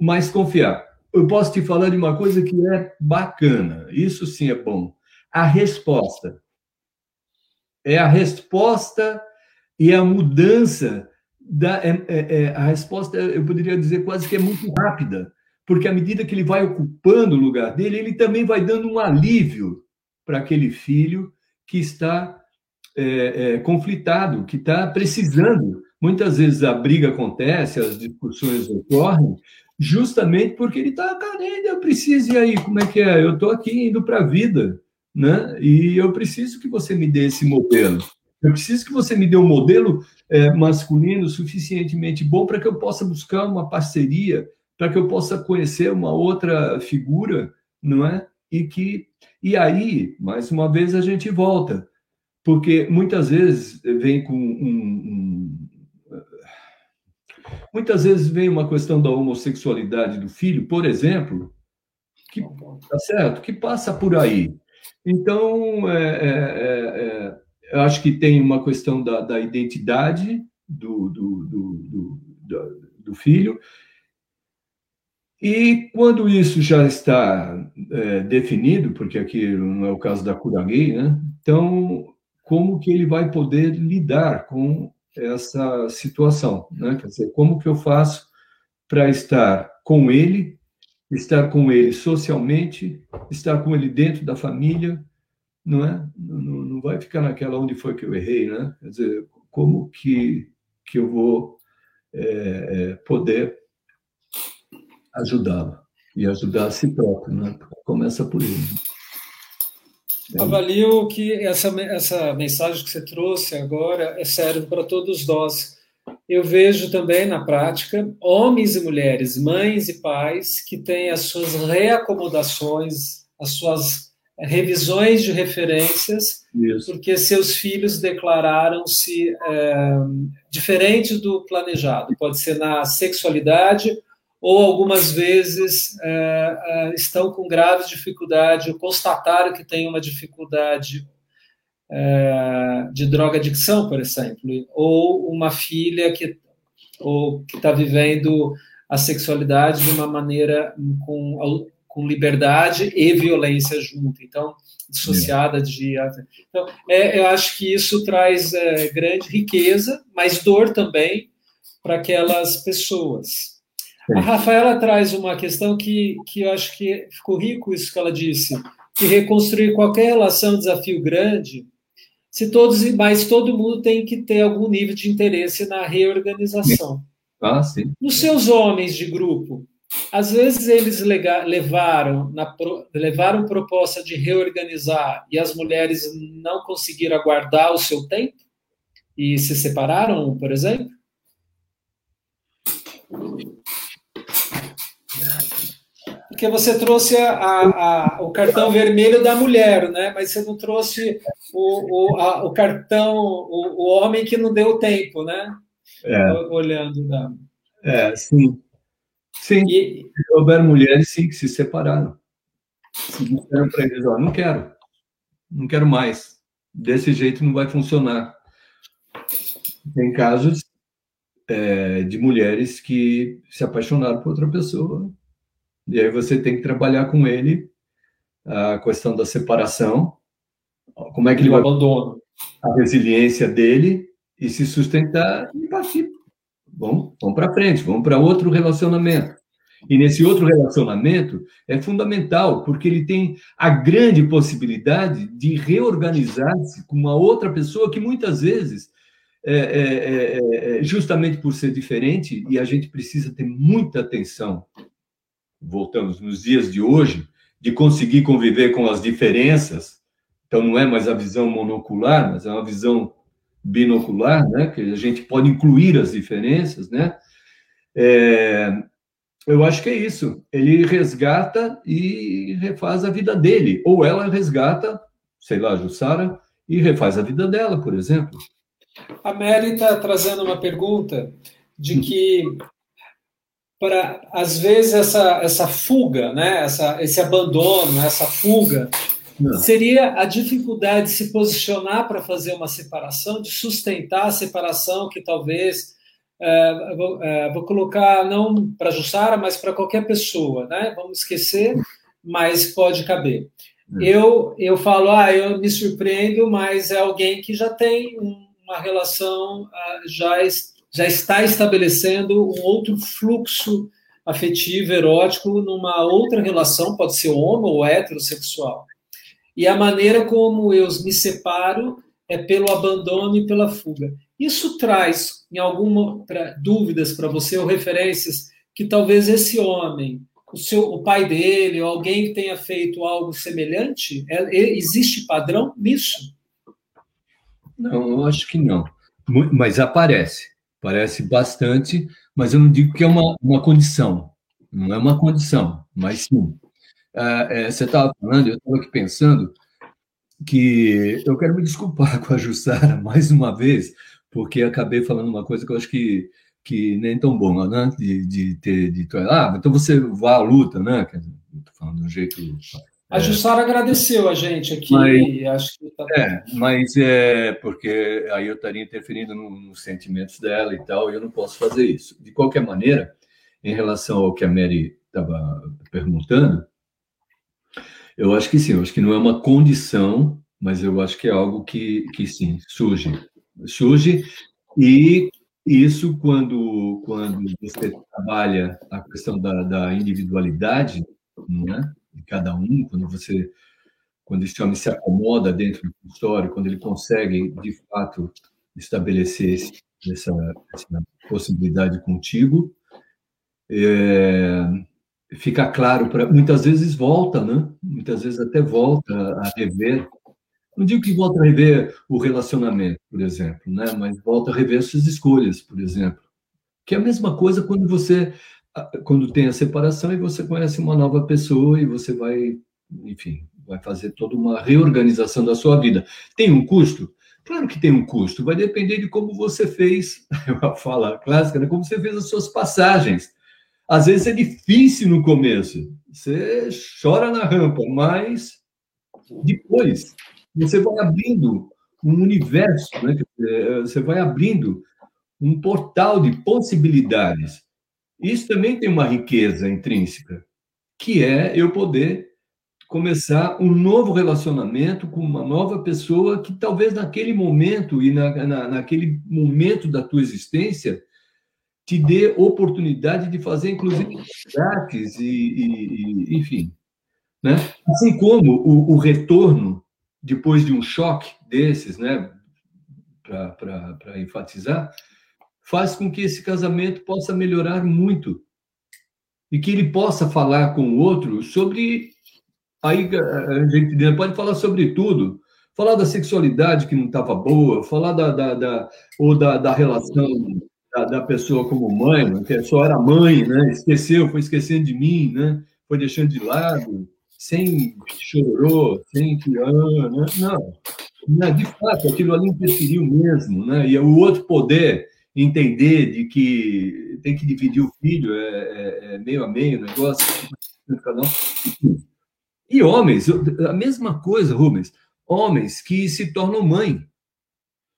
mais confiar. Eu posso te falar de uma coisa que é bacana, isso sim é bom. A resposta. É a resposta e a mudança da. É, é, é, a resposta, eu poderia dizer quase que é muito rápida, porque à medida que ele vai ocupando o lugar dele, ele também vai dando um alívio para aquele filho que está é, é, conflitado, que está precisando Muitas vezes a briga acontece, as discussões ocorrem, justamente porque ele está carente, eu preciso, e aí, como é que é? Eu estou aqui indo para a vida, né? E eu preciso que você me dê esse modelo. Eu preciso que você me dê um modelo é, masculino suficientemente bom para que eu possa buscar uma parceria, para que eu possa conhecer uma outra figura, não é? E que e aí, mais uma vez, a gente volta, porque muitas vezes vem com um, um Muitas vezes vem uma questão da homossexualidade do filho, por exemplo, que tá certo, que passa por aí. Então, é, é, é, eu acho que tem uma questão da, da identidade do, do, do, do, do filho. E quando isso já está é, definido, porque aqui não é o caso da cura gay, né? Então, como que ele vai poder lidar com essa situação, né? Quer dizer, como que eu faço para estar com ele, estar com ele socialmente, estar com ele dentro da família, não é? Não, não vai ficar naquela onde foi que eu errei, né? Quer dizer, como que que eu vou é, é, poder ajudá-lo e ajudar a si próprio, né? Começa por ele. Avalio que essa, essa mensagem que você trouxe agora é serve para todos nós. Eu vejo também na prática homens e mulheres, mães e pais, que têm as suas reacomodações, as suas revisões de referências, Isso. porque seus filhos declararam-se é, diferente do planejado. Pode ser na sexualidade ou algumas vezes é, é, estão com grave dificuldade, ou constataram que tem uma dificuldade é, de droga adicção, por exemplo, ou uma filha que ou que está vivendo a sexualidade de uma maneira com, com liberdade e violência junto, então dissociada de então é, eu acho que isso traz é, grande riqueza, mas dor também para aquelas pessoas. A Rafaela traz uma questão que, que eu acho que ficou rico isso que ela disse, que reconstruir qualquer relação desafio grande, se todos mas todo mundo tem que ter algum nível de interesse na reorganização. Ah, sim. Nos seus homens de grupo, às vezes eles levaram, na, levaram proposta de reorganizar e as mulheres não conseguiram aguardar o seu tempo e se separaram, por exemplo? Porque você trouxe a, a, o cartão vermelho da mulher, né? mas você não trouxe o, o, a, o cartão, o, o, homem que não deu tempo, né? É. Olhando. Da... É, sim. Sim, e... houver mulheres, sim, que se separaram. Se disseram para eles, ó, não quero, não quero mais. Desse jeito não vai funcionar. Tem casos é, de mulheres que se apaixonaram por outra pessoa. E aí você tem que trabalhar com ele a questão da separação, como é que ele vai abandono. a resiliência dele e se sustentar e partir. Vamos, vamos para frente, vamos para outro relacionamento. E nesse outro relacionamento é fundamental, porque ele tem a grande possibilidade de reorganizar-se com uma outra pessoa que muitas vezes é é, é, é, justamente por ser diferente, e a gente precisa ter muita atenção, voltamos nos dias de hoje, de conseguir conviver com as diferenças. Então, não é mais a visão monocular, mas é uma visão binocular, né? que a gente pode incluir as diferenças. Né? É, eu acho que é isso. Ele resgata e refaz a vida dele. Ou ela resgata, sei lá, Jussara, e refaz a vida dela, por exemplo. A Mary está trazendo uma pergunta de que para às vezes essa essa fuga, né, essa esse abandono, essa fuga Não. seria a dificuldade de se posicionar para fazer uma separação, de sustentar a separação que talvez é, vou, é, vou, colocar não para Jussara, mas para qualquer pessoa, né? Vamos esquecer, mas pode caber. Hum. Eu eu falo, ah, eu me surpreendo, mas é alguém que já tem um uma relação ah, já, já está estabelecendo um outro fluxo afetivo, erótico, numa outra relação, pode ser homo ou heterossexual. E a maneira como eu me separo é pelo abandono e pela fuga. Isso traz, em alguma pra, dúvidas para você, ou referências, que talvez esse homem, o, seu, o pai dele, ou alguém que tenha feito algo semelhante, é, existe padrão nisso? Não, eu acho que não. Mas aparece. Aparece bastante, mas eu não digo que é uma, uma condição. Não é uma condição, mas sim. Ah, é, você estava falando, eu estava aqui pensando que eu quero me desculpar com a Jussara mais uma vez, porque acabei falando uma coisa que eu acho que, que nem tão bom, né? De, de ter dito, ah, então você vá à luta, né? Estou falando um jeito a Jussara é, agradeceu a gente aqui. Mas, acho que tá... É, mas é porque aí eu estaria interferindo no, nos sentimentos dela e tal, e eu não posso fazer isso. De qualquer maneira, em relação ao que a Mary estava perguntando, eu acho que sim, eu acho que não é uma condição, mas eu acho que é algo que, que sim, surge. Surge, e isso quando, quando você trabalha a questão da, da individualidade, né? De cada um, quando você quando esse homem se acomoda dentro do consultório, quando ele consegue, de fato, estabelecer essa, essa possibilidade contigo. É, fica claro para muitas vezes volta, né? Muitas vezes até volta a rever. Não digo que volta a rever o relacionamento, por exemplo, né? Mas volta a rever suas escolhas, por exemplo. Que é a mesma coisa quando você quando tem a separação e você conhece uma nova pessoa e você vai, enfim, vai fazer toda uma reorganização da sua vida. Tem um custo? Claro que tem um custo, vai depender de como você fez, a fala clássica, né? como você fez as suas passagens. Às vezes é difícil no começo, você chora na rampa, mas depois você vai abrindo um universo, né? você vai abrindo um portal de possibilidades. Isso também tem uma riqueza intrínseca, que é eu poder começar um novo relacionamento com uma nova pessoa que talvez naquele momento e na, na, naquele momento da tua existência te dê oportunidade de fazer, inclusive, atividades e, e, e, enfim. Né? Assim como o, o, retorno, depois de um choque desses, né, para enfatizar, faz com que esse casamento possa melhorar muito e que ele possa falar com o outro sobre Aí a gente pode falar sobre tudo, falar da sexualidade que não estava boa, falar da, da, da, ou da, da relação da, da, pessoa como mãe, né, que só era mãe, né? Esqueceu, foi esquecendo de mim, né? Foi deixando de lado, sem chorou, sem que ah, né? não, de fato aquilo ali interferiu mesmo, né? E o outro poder entender de que tem que dividir o filho é, é, é meio a meio, negócio, cada um. E homens, a mesma coisa, Rubens, homens que se tornam mãe.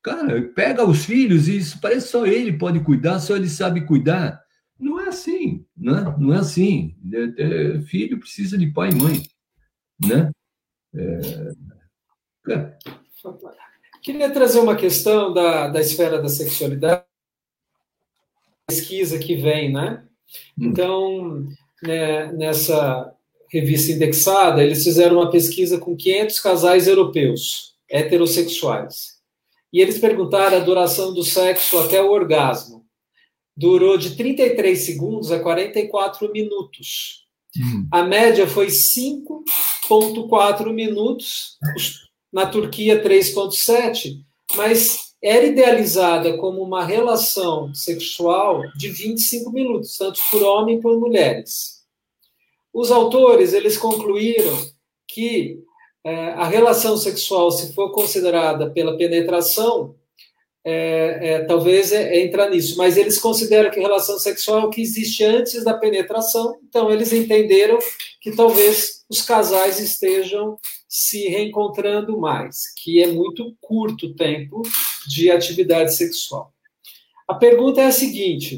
Cara, pega os filhos e isso parece só ele pode cuidar, só ele sabe cuidar. Não é assim, né? Não é assim. É, é, filho precisa de pai e mãe, né? É... é. Queria trazer uma questão da, da esfera da sexualidade, pesquisa que vem, né? Hum. Então, né, nessa revista indexada, eles fizeram uma pesquisa com 500 casais europeus, heterossexuais. E eles perguntaram a duração do sexo até o orgasmo. Durou de 33 segundos a 44 minutos. Hum. A média foi 5,4 minutos, na Turquia 3,7, mas era idealizada como uma relação sexual de 25 minutos, tanto por homem como por mulheres. Os autores eles concluíram que é, a relação sexual, se for considerada pela penetração, é, é, talvez é, é entrar nisso, mas eles consideram que relação sexual é o que existe antes da penetração, então eles entenderam que talvez os casais estejam se reencontrando mais, que é muito curto o tempo de atividade sexual. A pergunta é a seguinte: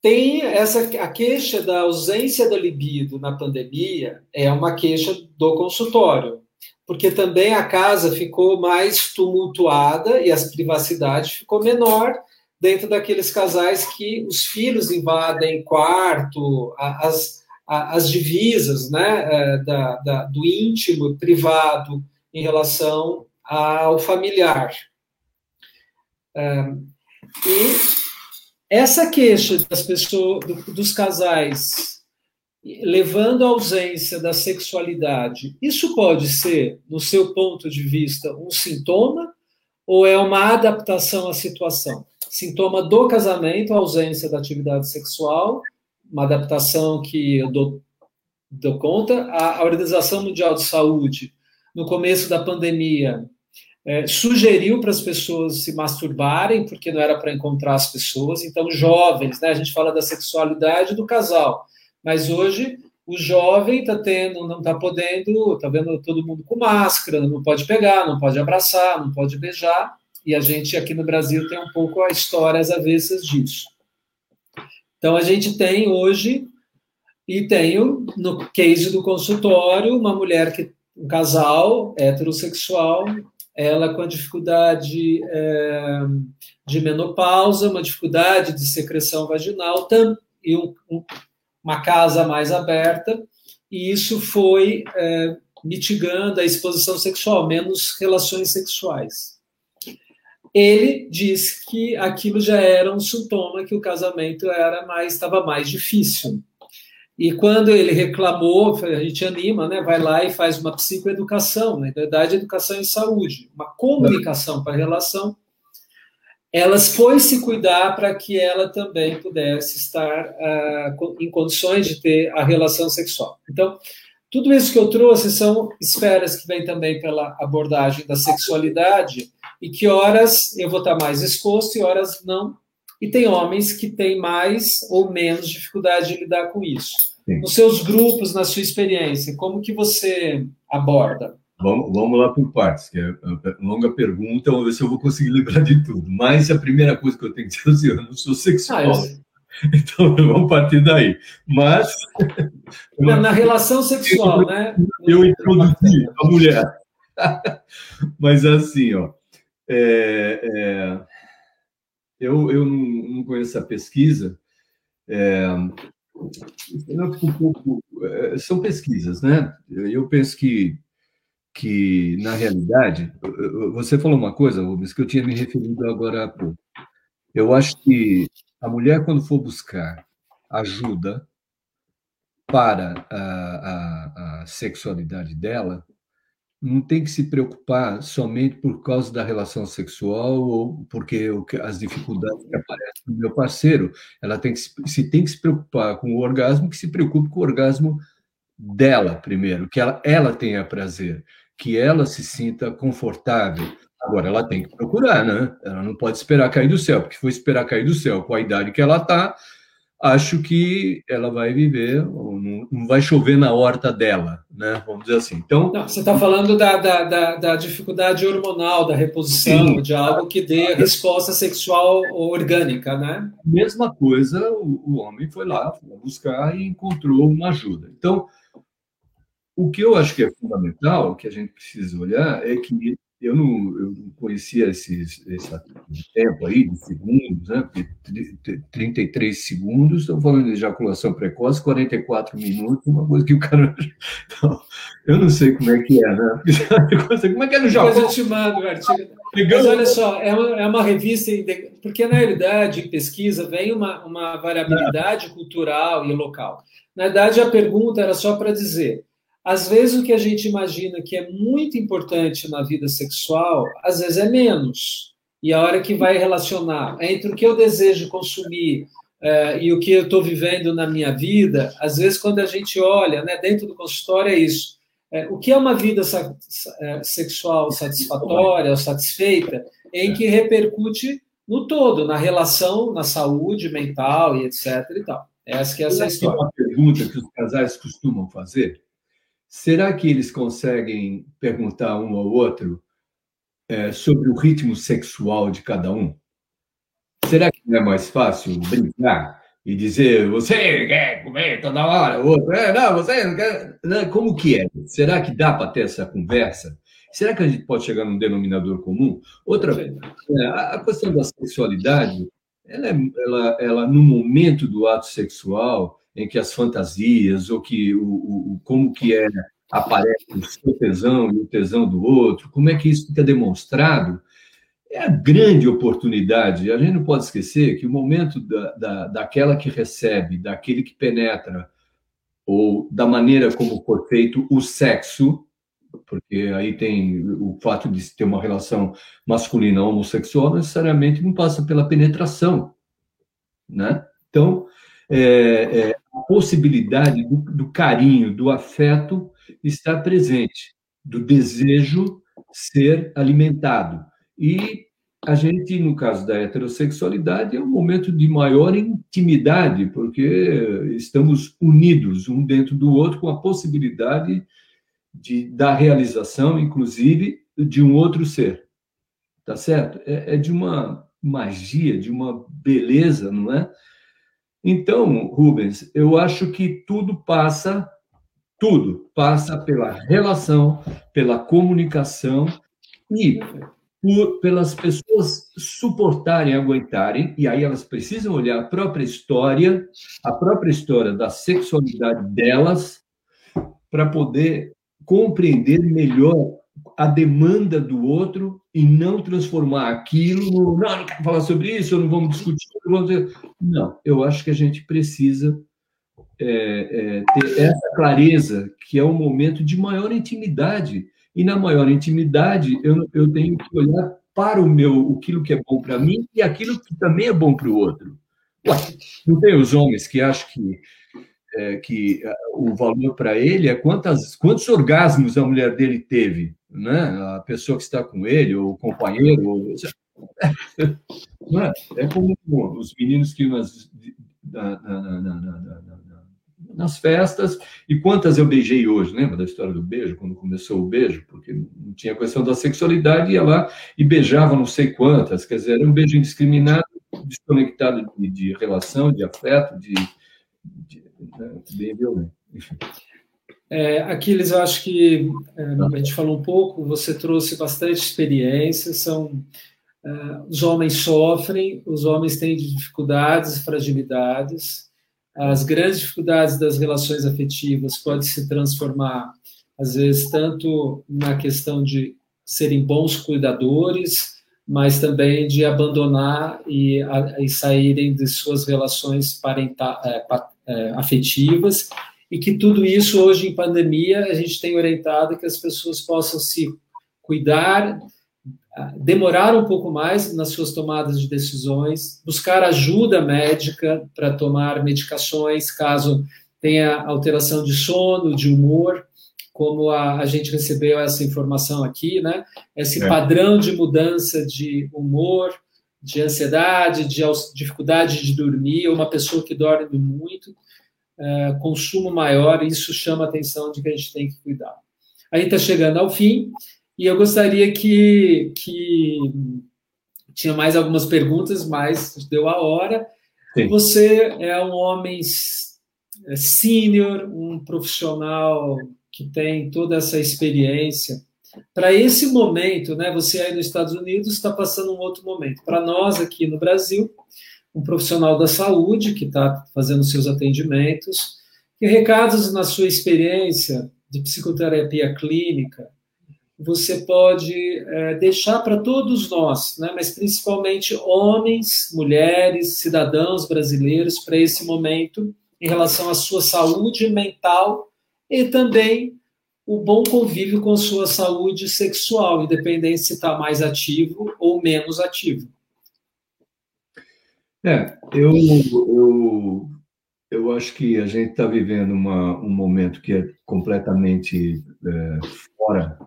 tem essa a queixa da ausência da libido na pandemia é uma queixa do consultório, porque também a casa ficou mais tumultuada e a privacidade ficou menor dentro daqueles casais que os filhos invadem quarto, as, as divisas né, é, da, da, do íntimo, privado, em relação ao familiar. É, e essa queixa das pessoas, dos casais, levando à ausência da sexualidade, isso pode ser, no seu ponto de vista, um sintoma ou é uma adaptação à situação? Sintoma do casamento, a ausência da atividade sexual, uma adaptação que eu dou, dou conta. A Organização Mundial de Saúde, no começo da pandemia, é, sugeriu para as pessoas se masturbarem, porque não era para encontrar as pessoas. Então, jovens, né? A gente fala da sexualidade do casal, mas hoje o jovem está tendo, não está podendo, está vendo todo mundo com máscara, não pode pegar, não pode abraçar, não pode beijar. E a gente aqui no Brasil tem um pouco a história às avessas disso. Então, a gente tem hoje, e tenho no case do consultório, uma mulher que um casal heterossexual ela com a dificuldade é, de menopausa, uma dificuldade de secreção vaginal e um, um, uma casa mais aberta, e isso foi é, mitigando a exposição sexual, menos relações sexuais. Ele diz que aquilo já era um sintoma que o casamento era mais estava mais difícil. E quando ele reclamou, a gente anima, né? Vai lá e faz uma psicoeducação, na verdade, educação em saúde, uma comunicação para a relação. Elas foi se cuidar para que ela também pudesse estar uh, em condições de ter a relação sexual. Então, tudo isso que eu trouxe são esferas que vêm também pela abordagem da sexualidade e que horas eu vou estar mais exposto e horas não. E tem homens que têm mais ou menos dificuldade de lidar com isso. Sim. Nos seus grupos, na sua experiência, como que você aborda? Vamos, vamos lá por partes, que é uma longa pergunta, vamos ver se eu vou conseguir lembrar de tudo. Mas a primeira coisa que eu tenho que dizer é assim, eu não sou sexual. Ah, então, vamos partir daí. Mas. Na, na relação sexual, né? Eu introduzi a mulher. Mas, assim, ó. É, é, eu eu não, conheço a pesquisa. É, um pouco, é, são pesquisas, né? Eu penso que, que, na realidade, você falou uma coisa, Rubens, que eu tinha me referido agora há pouco. Eu acho que a mulher, quando for buscar ajuda para a, a, a sexualidade dela, não tem que se preocupar somente por causa da relação sexual ou porque as dificuldades que aparecem no meu parceiro. Ela tem que se tem que se preocupar com o orgasmo, que se preocupe com o orgasmo dela primeiro, que ela, ela tenha prazer, que ela se sinta confortável, Agora, ela tem que procurar, né? Ela não pode esperar cair do céu, porque se for esperar cair do céu com a idade que ela está, acho que ela vai viver, não, não, vai chover na horta dela, né? Vamos dizer assim. Então, não, você está falando da, da, da, da, dificuldade hormonal, da reposição, sim, de algo que dê resposta sexual orgânica, né? Mesma coisa, o, o homem foi lá, foi buscar e encontrou uma ajuda. Então, o que eu acho que é fundamental, que a gente precisa olhar, é que eu não, eu não conhecia esses, esse tempo aí, de segundos, né? Porque 33 segundos, estão falando de ejaculação precoce, 44 minutos, uma coisa que o cara. Então, eu não sei como é que é, né? Como é que é no Japão? Depois eu te mando o artigo. Mas olha só, é uma, é uma revista, porque na realidade, em pesquisa, vem uma, uma variabilidade cultural e local. Na verdade, a pergunta era só para dizer às vezes o que a gente imagina que é muito importante na vida sexual, às vezes é menos. E a hora que vai relacionar entre o que eu desejo consumir é, e o que eu estou vivendo na minha vida, às vezes quando a gente olha, né, dentro do consultório é isso. É, o que é uma vida sa é, sexual satisfatória ou satisfeita, em que repercute no todo, na relação, na saúde mental e etc. E tal. Essa que é essa história. uma pergunta que os casais costumam fazer Será que eles conseguem perguntar um ao outro é, sobre o ritmo sexual de cada um? Será que não é mais fácil brincar e dizer você quer comer toda hora, o outro, é, não, você não quer. Não, como que é? Será que dá para ter essa conversa? Será que a gente pode chegar num denominador comum? Outra vez, a questão da sexualidade, ela, é, ela, ela, no momento do ato sexual, em que as fantasias, ou que o, o como que é aparece o seu tesão e o tesão do outro, como é que isso fica demonstrado, é a grande oportunidade. A gente não pode esquecer que o momento da, da, daquela que recebe, daquele que penetra, ou da maneira como for feito o sexo, porque aí tem o fato de ter uma relação masculina homossexual, necessariamente não passa pela penetração, né? Então, é, é, a possibilidade do, do, carinho, do afeto estar presente, do desejo ser alimentado. E a gente, no caso da heterossexualidade, é um momento de maior intimidade, porque estamos unidos um dentro do outro com a possibilidade de, da realização, inclusive, de um outro ser. Tá certo? É, é de uma magia, de uma beleza, não é? Então, Rubens, eu acho que tudo passa, tudo passa pela relação, pela comunicação e por, pelas pessoas suportarem, aguentarem, e aí elas precisam olhar a própria história, a própria história da sexualidade delas, para poder compreender melhor a demanda do outro e não transformar aquilo no, não, não quero falar sobre isso, não vamos discutir, não, vamos... não, eu acho que a gente precisa é, é, ter essa clareza que é o momento de maior intimidade e na maior intimidade eu, eu tenho que olhar para o meu, aquilo que é bom para mim e aquilo que também é bom para o outro. Ué, não tem os homens que acham que é, que é, o valor para ele é quantas, quantos orgasmos a mulher dele teve, né? A pessoa que está com ele, ou o companheiro, ou... É? é como os meninos que nas, na, na, na, nas festas, e quantas eu beijei hoje, lembra da história do beijo, quando começou o beijo, porque não tinha questão da sexualidade, ia lá e beijava não sei quantas, quer dizer, era um beijo indiscriminado, desconectado de, de relação, de afeto, de, de bem violento. É, Aquiles, eu acho que é, a gente falou um pouco, você trouxe bastante experiência, são é, os homens sofrem, os homens têm dificuldades e fragilidades, as grandes dificuldades das relações afetivas podem se transformar, às vezes, tanto na questão de serem bons cuidadores, mas também de abandonar e, e saírem de suas relações parental, é, afetivas, e que tudo isso hoje em pandemia a gente tem orientado que as pessoas possam se cuidar, demorar um pouco mais nas suas tomadas de decisões, buscar ajuda médica para tomar medicações caso tenha alteração de sono, de humor, como a, a gente recebeu essa informação aqui, né? Esse é. padrão de mudança de humor, de ansiedade, de dificuldade de dormir, uma pessoa que dorme muito, é, consumo maior, isso chama a atenção de que a gente tem que cuidar. A gente está chegando ao fim, e eu gostaria que, que tinha mais algumas perguntas, mas deu a hora. Sim. Você é um homem é, sênior, um profissional que tem toda essa experiência para esse momento, né, você aí nos Estados Unidos está passando um outro momento. Para nós aqui no Brasil, um profissional da saúde que está fazendo seus atendimentos, que recados na sua experiência de psicoterapia clínica você pode é, deixar para todos nós, né, mas principalmente homens, mulheres, cidadãos brasileiros, para esse momento em relação à sua saúde mental e também o bom convívio com sua saúde sexual, independente se está mais ativo ou menos ativo. É, eu, eu, eu acho que a gente está vivendo uma, um momento que é completamente é, fora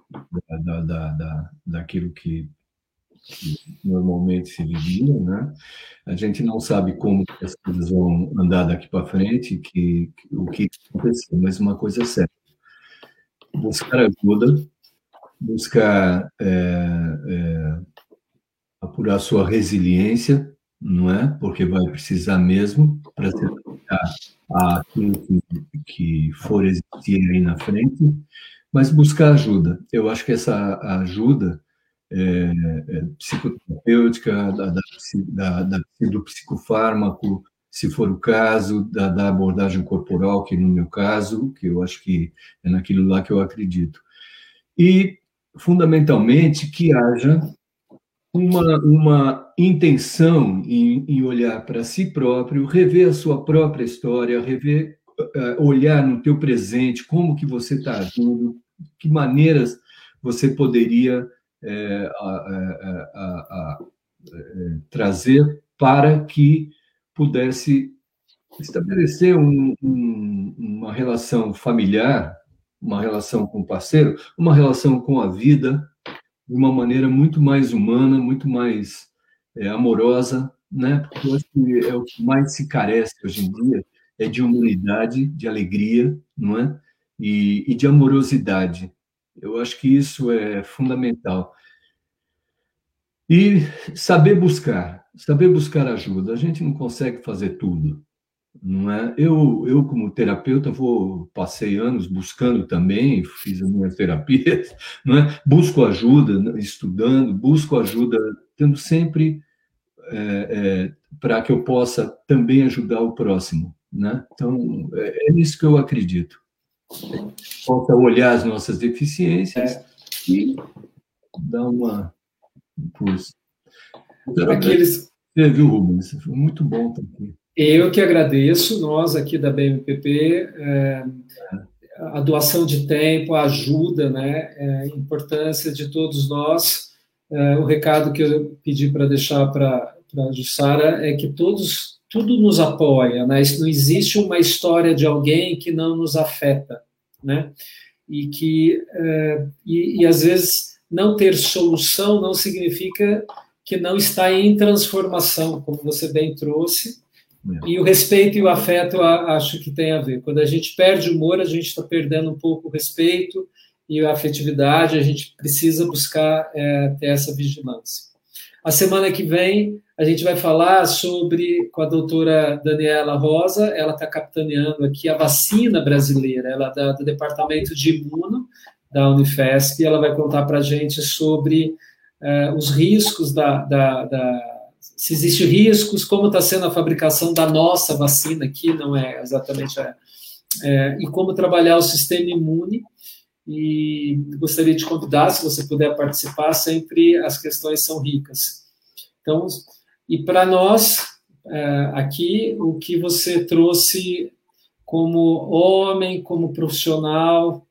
da, da, da, daquilo que, que, normalmente se vivia, né? A gente não sabe como as coisas vão andar daqui para frente, que, que, o que aconteceu, mas uma coisa é certa buscar ajuda, buscar é, é, apurar sua resiliência, não é? Porque vai precisar mesmo para se àquilo que, que for existir aí na frente, mas buscar ajuda. Eu acho que essa ajuda é, é psicoterapêutica, da, da, da, do psicofármaco, se for o caso, da, da, abordagem corporal, que no meu caso, que eu acho que é naquilo lá que eu acredito. E, fundamentalmente, que haja uma, uma intenção em, em olhar para si próprio, rever a sua própria história, rever, uh, olhar no teu presente, como que você está agindo, que maneiras você poderia é, a, a, a, trazer para que pudesse estabelecer um, um, uma relação familiar, uma relação com o parceiro, uma relação com a vida de uma maneira muito mais humana, muito mais é, amorosa, né? Porque eu acho que é o que mais se carece hoje em dia é de humanidade, de alegria, não é? E, e de amorosidade. Eu acho que isso é fundamental. E saber buscar, saber buscar ajuda. A gente não consegue fazer tudo, não é? Eu, eu como terapeuta, vou passei anos buscando também, fiz as minhas terapias, não é? Busco ajuda, né, estudando, busco ajuda, tendo sempre é, é, para que eu possa também ajudar o próximo, né? Então é, é nisso que eu acredito. Possa olhar as nossas deficiências. É e dar uma impulso. Aqueles... Você viu, Rubens? Foi muito bom estar aqui. Eu que agradeço, nós aqui da BMPP, é, a doação de tempo, a ajuda, né, é, a importância de todos nós. É, o recado que eu pedi para deixar para a Jussara é que todos, tudo nos apoia, né? não existe uma história de alguém que não nos afeta, né? E que, é, e, e às vezes, não ter solução não significa que não está em transformação, como você bem trouxe, é. e o respeito e o afeto acho que tem a ver. Quando a gente perde o humor, a gente está perdendo um pouco o respeito e a afetividade, a gente precisa buscar é, ter essa vigilância. A semana que vem a gente vai falar sobre com a doutora Daniela Rosa, ela está capitaneando aqui a vacina brasileira, ela é do departamento de imuno da Unifesp, e ela vai contar para a gente sobre uh, os riscos da, da, da se existe riscos, como está sendo a fabricação da nossa vacina aqui, não é exatamente a, é, e como trabalhar o sistema imune. E gostaria de convidar, se você puder participar, sempre as questões são ricas. Então, e para nós, é, aqui, o que você trouxe como homem, como profissional,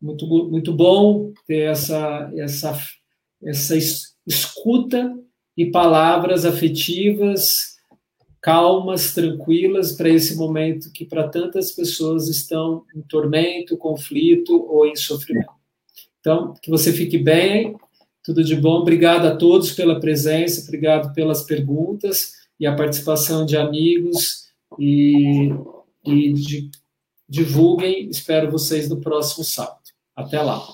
muito, muito bom ter essa, essa, essa escuta e palavras afetivas, calmas, tranquilas para esse momento que para tantas pessoas estão em tormento, conflito ou em sofrimento. Então, que você fique bem, tudo de bom. Obrigado a todos pela presença, obrigado pelas perguntas e a participação de amigos e, e de, divulguem. Espero vocês no próximo sábado. Até lá.